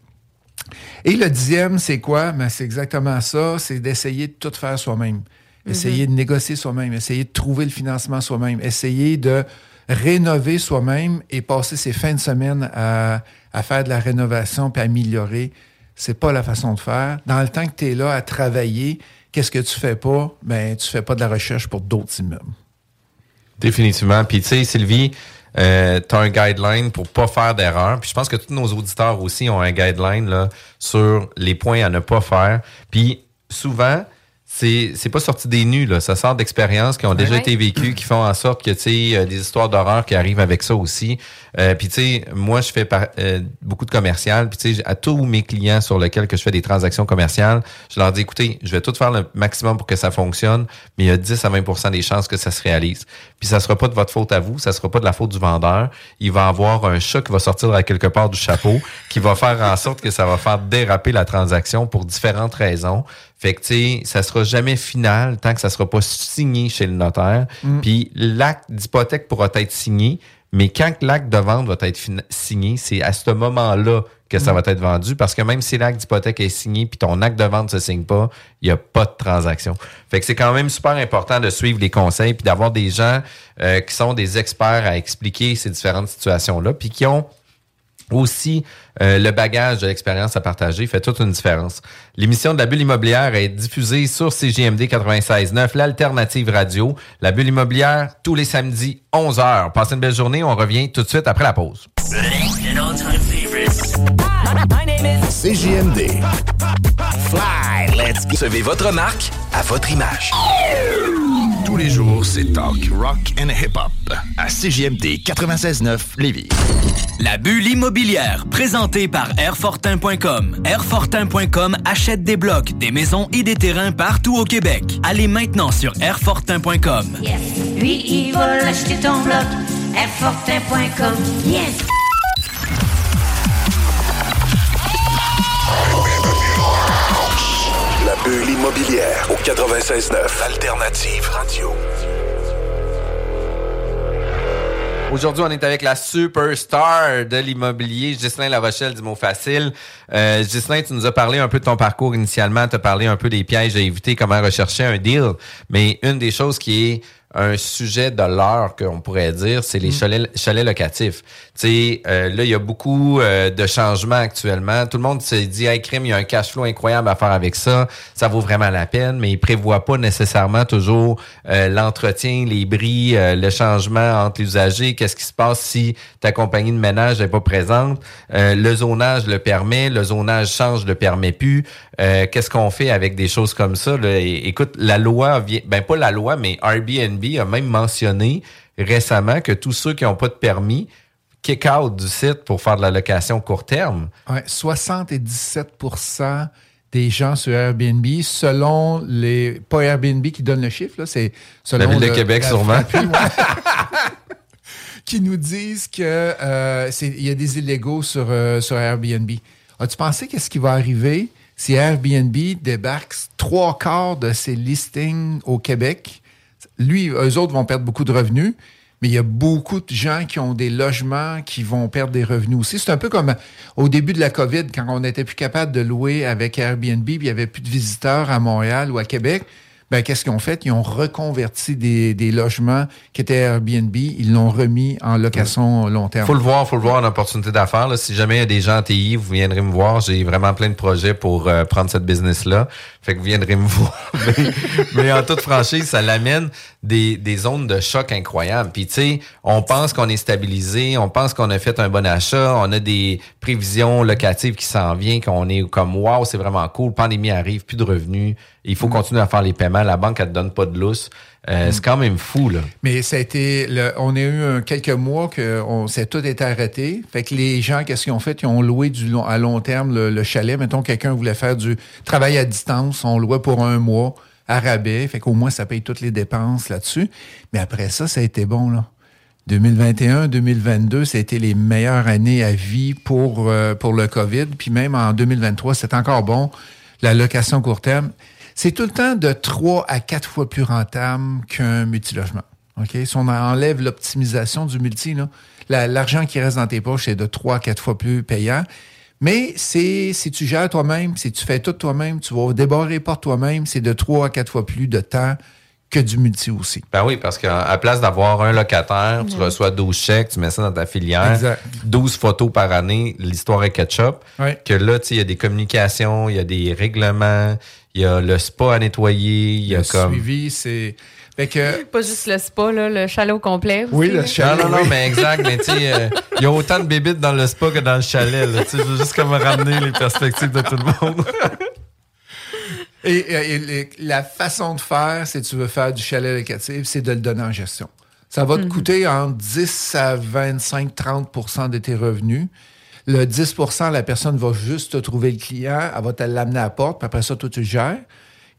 Et le dixième, c'est quoi? Ben, c'est exactement ça. C'est d'essayer de tout faire soi-même. Essayer de négocier soi-même. Essayer de trouver le financement soi-même. Essayer de rénover soi-même et passer ses fins de semaine à, à faire de la rénovation puis améliorer. C'est pas la façon de faire. Dans le temps que tu es là à travailler, qu'est-ce que tu fais pas? Ben, tu fais pas de la recherche pour d'autres immeubles. Définitivement. Puis tu sais, Sylvie, euh, tu as un guideline pour pas faire d'erreur. Puis je pense que tous nos auditeurs aussi ont un guideline là, sur les points à ne pas faire. Puis souvent, c'est c'est pas sorti des nus, là. Ça sort d'expériences qui ont déjà Ouais. été vécues, qui font en sorte que, tu sais, euh, des histoires d'horreur qui arrivent avec ça aussi. Euh, puis, tu sais, moi, je fais par- euh, beaucoup de commercial. Puis, tu sais, à tous mes clients sur lesquels que je fais des transactions commerciales, je leur dis, écoutez, je vais tout faire le maximum pour que ça fonctionne, mais il y a 10 à 20% des chances que ça se réalise. Puis, ça sera pas de votre faute à vous, ça sera pas de la faute du vendeur. Il va avoir un chat qui va sortir à quelque part du chapeau, qui va faire en sorte que ça va faire déraper la transaction pour différentes raisons. Fait que, tu sais, ça sera jamais final tant que ça sera pas signé chez le notaire. Puis l'acte d'hypothèque pourra être signé, mais quand l'acte de vente va être signé, c'est à ce moment-là que ça va être vendu parce que même si l'acte d'hypothèque est signé puis ton acte de vente se signe pas, il n'y a pas de transaction. Fait que c'est quand même super important de suivre les conseils puis d'avoir des gens euh, qui sont des experts à expliquer ces différentes situations-là puis qui ont aussi, euh, le bagage de l'expérience à partager fait toute une différence. L'émission de la bulle immobilière est diffusée sur CGMD 96.9, l'alternative radio. La bulle immobilière, tous les samedis, 11h. Passez une belle journée. On revient tout de suite après la pause. CJMD. Fly, let's go. Recevez votre marque à votre image. Tous les jours, c'est talk, rock and hip-hop. À CJMD 96.9 Lévis. La bulle immobilière, présentée par Airfortin.com. Airfortin.com achète des blocs, des maisons et des terrains partout au Québec. Allez maintenant sur Airfortin.com. Yes. Lui, il va l'acheter ton bloc. Airfortin.com. Yes. Bulle immobilière au 96.9 Alternative Radio. Aujourd'hui, on est avec la superstar de l'immobilier, Ghislain Larochelle du mot facile. Euh, tu nous as parlé un peu de ton parcours initialement, tu as parlé un peu des pièges à éviter, comment rechercher un deal. Mais une des choses qui est un sujet de l'heure, qu'on pourrait dire, c'est les chalets, chalets locatifs. Tu sais, euh, là, il y a beaucoup euh, de changements actuellement. Tout le monde se dit, hey, crime, il y a un cash flow incroyable à faire avec ça. Ça vaut vraiment la peine, mais il prévoit pas nécessairement toujours euh, l'entretien, les bris, euh, le changement entre les usagers. Qu'est-ce qui se passe si ta compagnie de ménage n'est pas présente? Euh, le zonage le permet, le zonage change, le permet plus. Euh, Qu'est-ce qu'on fait avec des choses comme ça? là? Écoute, la loi vient, ben pas la loi, mais Airbnb a même mentionné récemment que tous ceux qui n'ont pas de permis kick out du site pour faire de la location court terme. Ouais, 77 des gens sur Airbnb selon les pas Airbnb qui donne le chiffre là, c'est selon La ville de le- Québec, sûrement. frappée, ouais. qui nous disent que euh, y a des illégaux sur euh, sur Airbnb. As-tu pensé qu'est-ce qui va arriver si Airbnb débarque trois quarts de ses listings au Québec? Lui, eux autres vont perdre beaucoup de revenus, mais il y a beaucoup de gens qui ont des logements qui vont perdre des revenus aussi. C'est un peu comme au début de la COVID, quand on n'était plus capable de louer avec Airbnb, puis il n'y avait plus de visiteurs à Montréal ou à Québec. Ben, qu'est-ce qu'ils ont fait? Ils ont reconverti des, logements qui étaient Airbnb, ils l'ont remis en location long terme. Faut le voir, faut le voir en opportunité d'affaires. Si jamais il y a des gens en TI, vous viendrez me voir. J'ai vraiment plein de projets pour euh, prendre cette business-là. Fait que vous viendrez me voir. mais, mais en toute franchise, ça l'amène des, des zones de choc incroyables. Puis tu sais, on pense qu'on est stabilisé, on pense qu'on a fait un bon achat, on a des prévisions locatives qui s'en viennent, qu'on est comme wow, c'est vraiment cool. Pandémie arrive, plus de revenus. Il faut continuer à faire les paiements. La banque, elle te donne pas de lousse. Euh, C'est quand même fou, là. Mais ça a été, le- on a eu un- quelques mois que on tout été arrêté. Fait que les gens, qu'est-ce qu'ils ont fait? Ils ont loué du long, à long terme le, le chalet. Mettons, quelqu'un voulait faire du travail à distance. On louait pour un mois à rabais. Fait qu'au moins, ça paye toutes les dépenses là-dessus. Mais après ça, ça a été bon, là. 2021, 2022, ça a été les meilleures années à vie pour, euh, pour le COVID. Puis même en 2023, c'est encore bon. La location court terme, c'est tout le temps de trois à quatre fois plus rentable qu'un multilogement. OK? Si on enlève l'optimisation du multi, la- l'argent qui reste dans tes poches, c'est de trois à quatre fois plus payant. Mais c'est si tu gères toi-même, si tu fais tout toi-même, tu vas débarrer par toi-même, c'est de trois à quatre fois plus de temps que du multi aussi. Ben oui, parce qu'à place d'avoir un locataire, tu reçois 12 chèques, tu mets ça dans ta filière, Exact. 12 photos par année, l'histoire est ketchup. Ouais. Que là, tu sais, il y a des communications, il y a des règlements, il y a le spa à nettoyer, il y a Le comme... suivi, c'est. Fait que. Pas juste le spa, là, le chalet au complet. Oui, aussi, le là. chalet. Non, non, mais exact, mais tu euh, il y a autant de bébites dans le spa que dans le chalet, là, je veux juste comme ramener les perspectives de tout le monde. Et, et- et les- la façon de faire, si tu veux faire du chalet locatif, c'est de le donner en gestion. Ça va te coûter entre 10 à 25, 30% de tes revenus. Le 10% la personne va juste te trouver le client, elle va te l'amener à la porte, puis après ça, toi, tu le gères.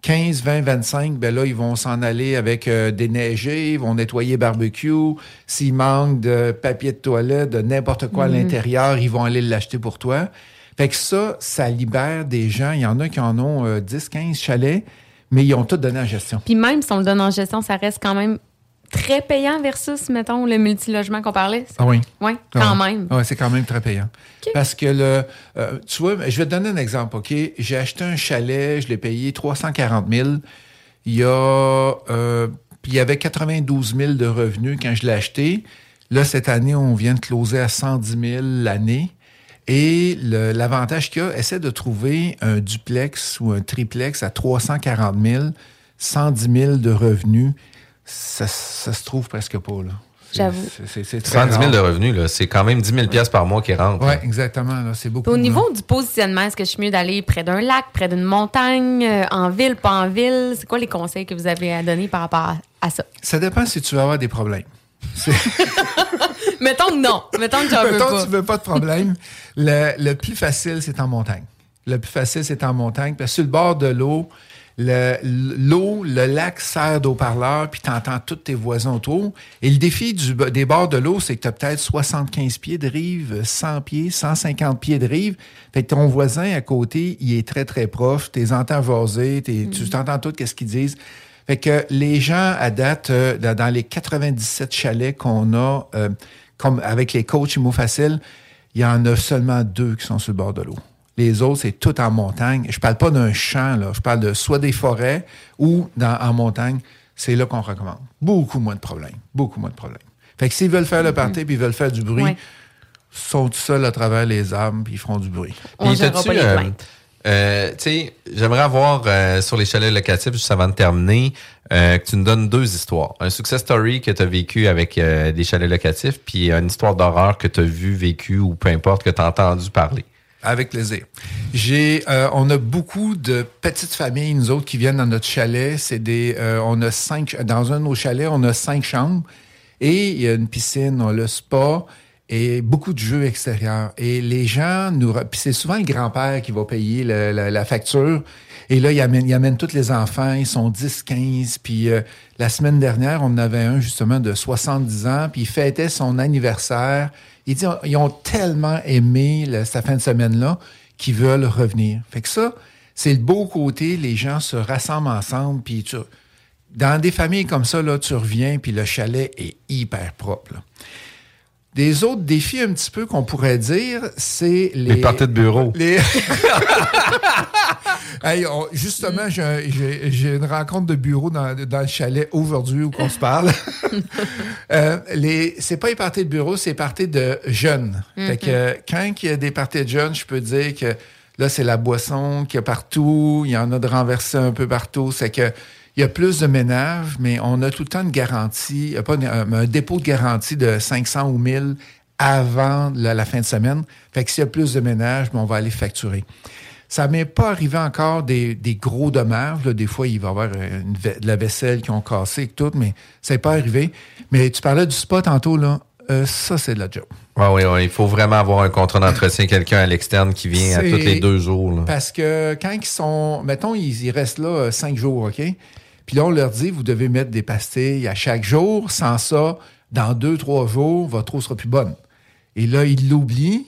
15, 20, 25, ben là, ils vont s'en aller avec euh, des neigés, ils vont nettoyer barbecue. S'il manque de papier de toilette, de n'importe quoi à l'intérieur, ils vont aller l'acheter pour toi. Fait que ça, ça libère des gens. Il y en a qui en ont euh, 10, 15 chalets, mais ils ont tout donné en gestion. Puis même si on le donne en gestion, ça reste quand même très payant versus, mettons, le multilogement qu'on parlait. Ah oui. Oui, quand même. Ouais, c'est quand même très payant. Parce que le, euh, tu vois, je vais te donner un exemple, OK? J'ai acheté un chalet, je l'ai payé 340 000. Il y a, euh, il y avait 92 000 de revenus quand je l'ai acheté. Là, cette année, on vient de closer à 110 000 l'année. Et l'avantage qu'il y a, essaie de trouver un duplex ou un triplex à 340 000, 110 000 de revenus. Ça, ça se trouve presque pas, là. J'avoue. c'est- c'est- c'est très 110 000 de revenus, là, c'est quand même 10 000 piastres par mois qui rentrent. Oui, exactement. là, C'est beaucoup. Au niveau du positionnement, est-ce que je suis mieux d'aller près d'un lac, près d'une montagne, euh, en ville, pas en ville? C'est quoi les conseils que vous avez à donner par rapport à, à ça? Ça dépend si tu vas avoir des problèmes. Mettons que non. Mettons que j'en veux Mettons, pas. tu veux pas de problème. Le, le plus facile, c'est en montagne. Le plus facile, c'est en montagne. Parce que sur le bord de l'eau, le- l'eau, le, lac sert d'eau-parleur, puis tu entends tous tes voisins autour. Et le défi du, des bords de l'eau, c'est que tu as peut-être 75 pieds de rive, 100 pieds, 150 pieds de rive. Fait que ton voisin à côté, il est très, très proche. Tu les entends jaser, t'es- tu t'entends tout qu'est-ce qu'ils disent. Fait que les gens, à date, euh, dans dans les 97 chalets qu'on a, euh, comme avec les coachs Imo Facile, il y en a seulement deux qui sont sur le bord de l'eau. Les autres, c'est tout en montagne. Je parle pas d'un champ, là. Je parle de soit des forêts ou dans, en montagne. C'est là qu'on recommande. Beaucoup moins de problèmes. Beaucoup moins de problèmes. Fait que s'ils veulent faire le party puis ils veulent faire du bruit, Ouais. ils sont tout seuls à travers les arbres puis ils feront du bruit. On Puis gérera t'as-tu, pas les euh, plaintes. euh, tu sais, j'aimerais avoir euh, sur les chalets locatifs, juste avant de terminer, euh, que tu nous donnes deux histoires. Un success story que tu as vécu avec euh, des chalets locatifs, puis une histoire d'horreur que tu as vu, vécu ou peu importe, que tu as entendu parler. Avec plaisir. J'ai, euh, on a beaucoup de petites familles, nous autres, qui viennent dans notre chalet. C'est des, euh, on a cinq, dans un de nos chalets, on a cinq chambres et il y a une piscine, on a le spa et beaucoup de jeux extérieurs. Et les gens nous... Puis c'est souvent le grand-père qui va payer la, facture. Et là, il amène, tous les enfants, ils sont 10, 15. Puis euh, la semaine dernière, on avait un justement de 70 ans, puis il fêtait son anniversaire. Ils ont tellement aimé cette fin de semaine-là qu'ils veulent revenir. Fait que ça, c'est le beau côté, les gens se rassemblent ensemble, puis dans des familles comme ça, là, tu reviens, puis le chalet est hyper propre. Des autres défis un petit peu qu'on pourrait dire, c'est les... Les parties de bureau. Les... Hey, on- justement, j'ai un- j'ai j'ai une rencontre de bureau dans, dans le chalet aujourd'hui où on se parle. euh, les, c'est pas les parties de bureau, c'est les parties de jeunes. Fait que quand il y a des parties de jeunes, je peux dire que là, c'est la boisson qu'il y a partout. Il y en a de renversés un peu partout. C'est que il y a plus de ménage, mais on a tout le temps une garantie, a pas une- un, un dépôt de garantie de 500 ou 1000 avant la, la fin de semaine. Fait que s'il y a plus de ménage, ben, on va aller facturer. Ça m'est pas arrivé encore des, des gros dommages. là. Des fois, il va y avoir une va- de la vaisselle qui ont cassé et tout, mais ça n'est pas arrivé. Mais tu parlais du spa tantôt, là. Euh, ça, c'est de la job. Ouais, oui, ouais, il faut vraiment avoir un contrat d'entretien, quelqu'un à l'externe qui vient à tous les deux jours. là. Parce que quand ils sont. Mettons, ils, ils restent là euh, cinq jours, OK? Puis là, on leur dit, vous devez mettre des pastilles à chaque jour. Sans ça, dans deux, trois jours, votre eau sera plus bonne. Et là, ils l'oublient.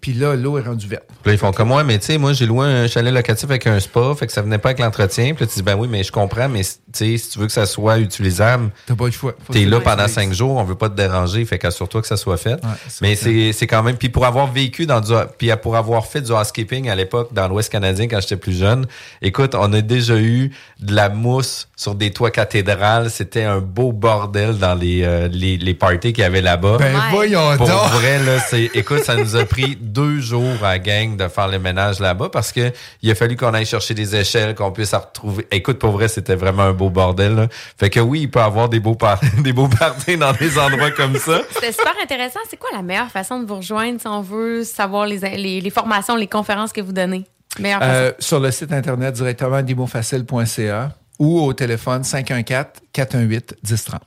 Puis là, l'eau est rendue verte. Puis là, ils font comme moi, mais tu sais, moi, j'ai loué un chalet locatif avec un spa, fait que ça venait pas avec l'entretien. Puis là, tu dis, ben oui, mais je comprends, mais tu sais, si tu veux que ça soit utilisable, T'as pas le choix. T'es là pendant cinq jours, on veut pas te déranger, fait qu'assure-toi que ça soit fait. mais c'est c'est quand même, puis pour avoir vécu dans du, puis pour avoir fait du housekeeping à l'époque dans l'Ouest canadien quand j'étais plus jeune, écoute, on a déjà eu de la mousse sur des toits cathédrales, c'était un beau bordel dans les euh, les, les parties qu'il y avait là-bas. Ben Ouais. voyons Pour donc. vrai, là, c'est, écoute, ça nous a pris deux jours à la gang de faire le ménage là-bas parce que il a fallu qu'on aille chercher des échelles, qu'on puisse en retrouver. Écoute, pour vrai, c'était vraiment un beau bordel. là. Fait que oui, il peut y avoir des beaux, par- des beaux parties dans des endroits comme ça. C'était super intéressant. C'est quoi la meilleure façon de vous rejoindre si on veut savoir les, les, les formations, les conférences que vous donnez? Meilleure Euh, façon. sur le site internet directement dimofacile.ca ou au téléphone 514-418-1030.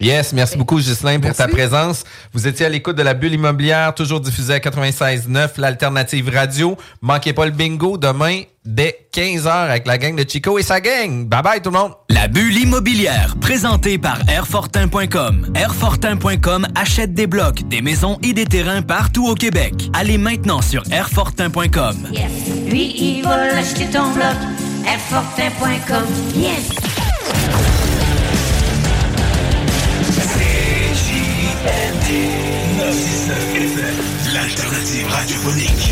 Yes, merci beaucoup, Ghislain, pour Merci. ta présence. Vous étiez à l'écoute de la bulle immobilière, toujours diffusée à 96.9, l'alternative radio. Manquez pas le bingo demain dès 15h avec la gang de Chico et sa gang. Bye bye tout le monde. La bulle immobilière, présentée par Airfortin.com. Airfortin.com achète des blocs, des maisons et des terrains partout au Québec. Allez maintenant sur Airfortin.com. Yes. Lui, il va l'acheter ton bloc. Airfortin.com. Yes. Radiophonique.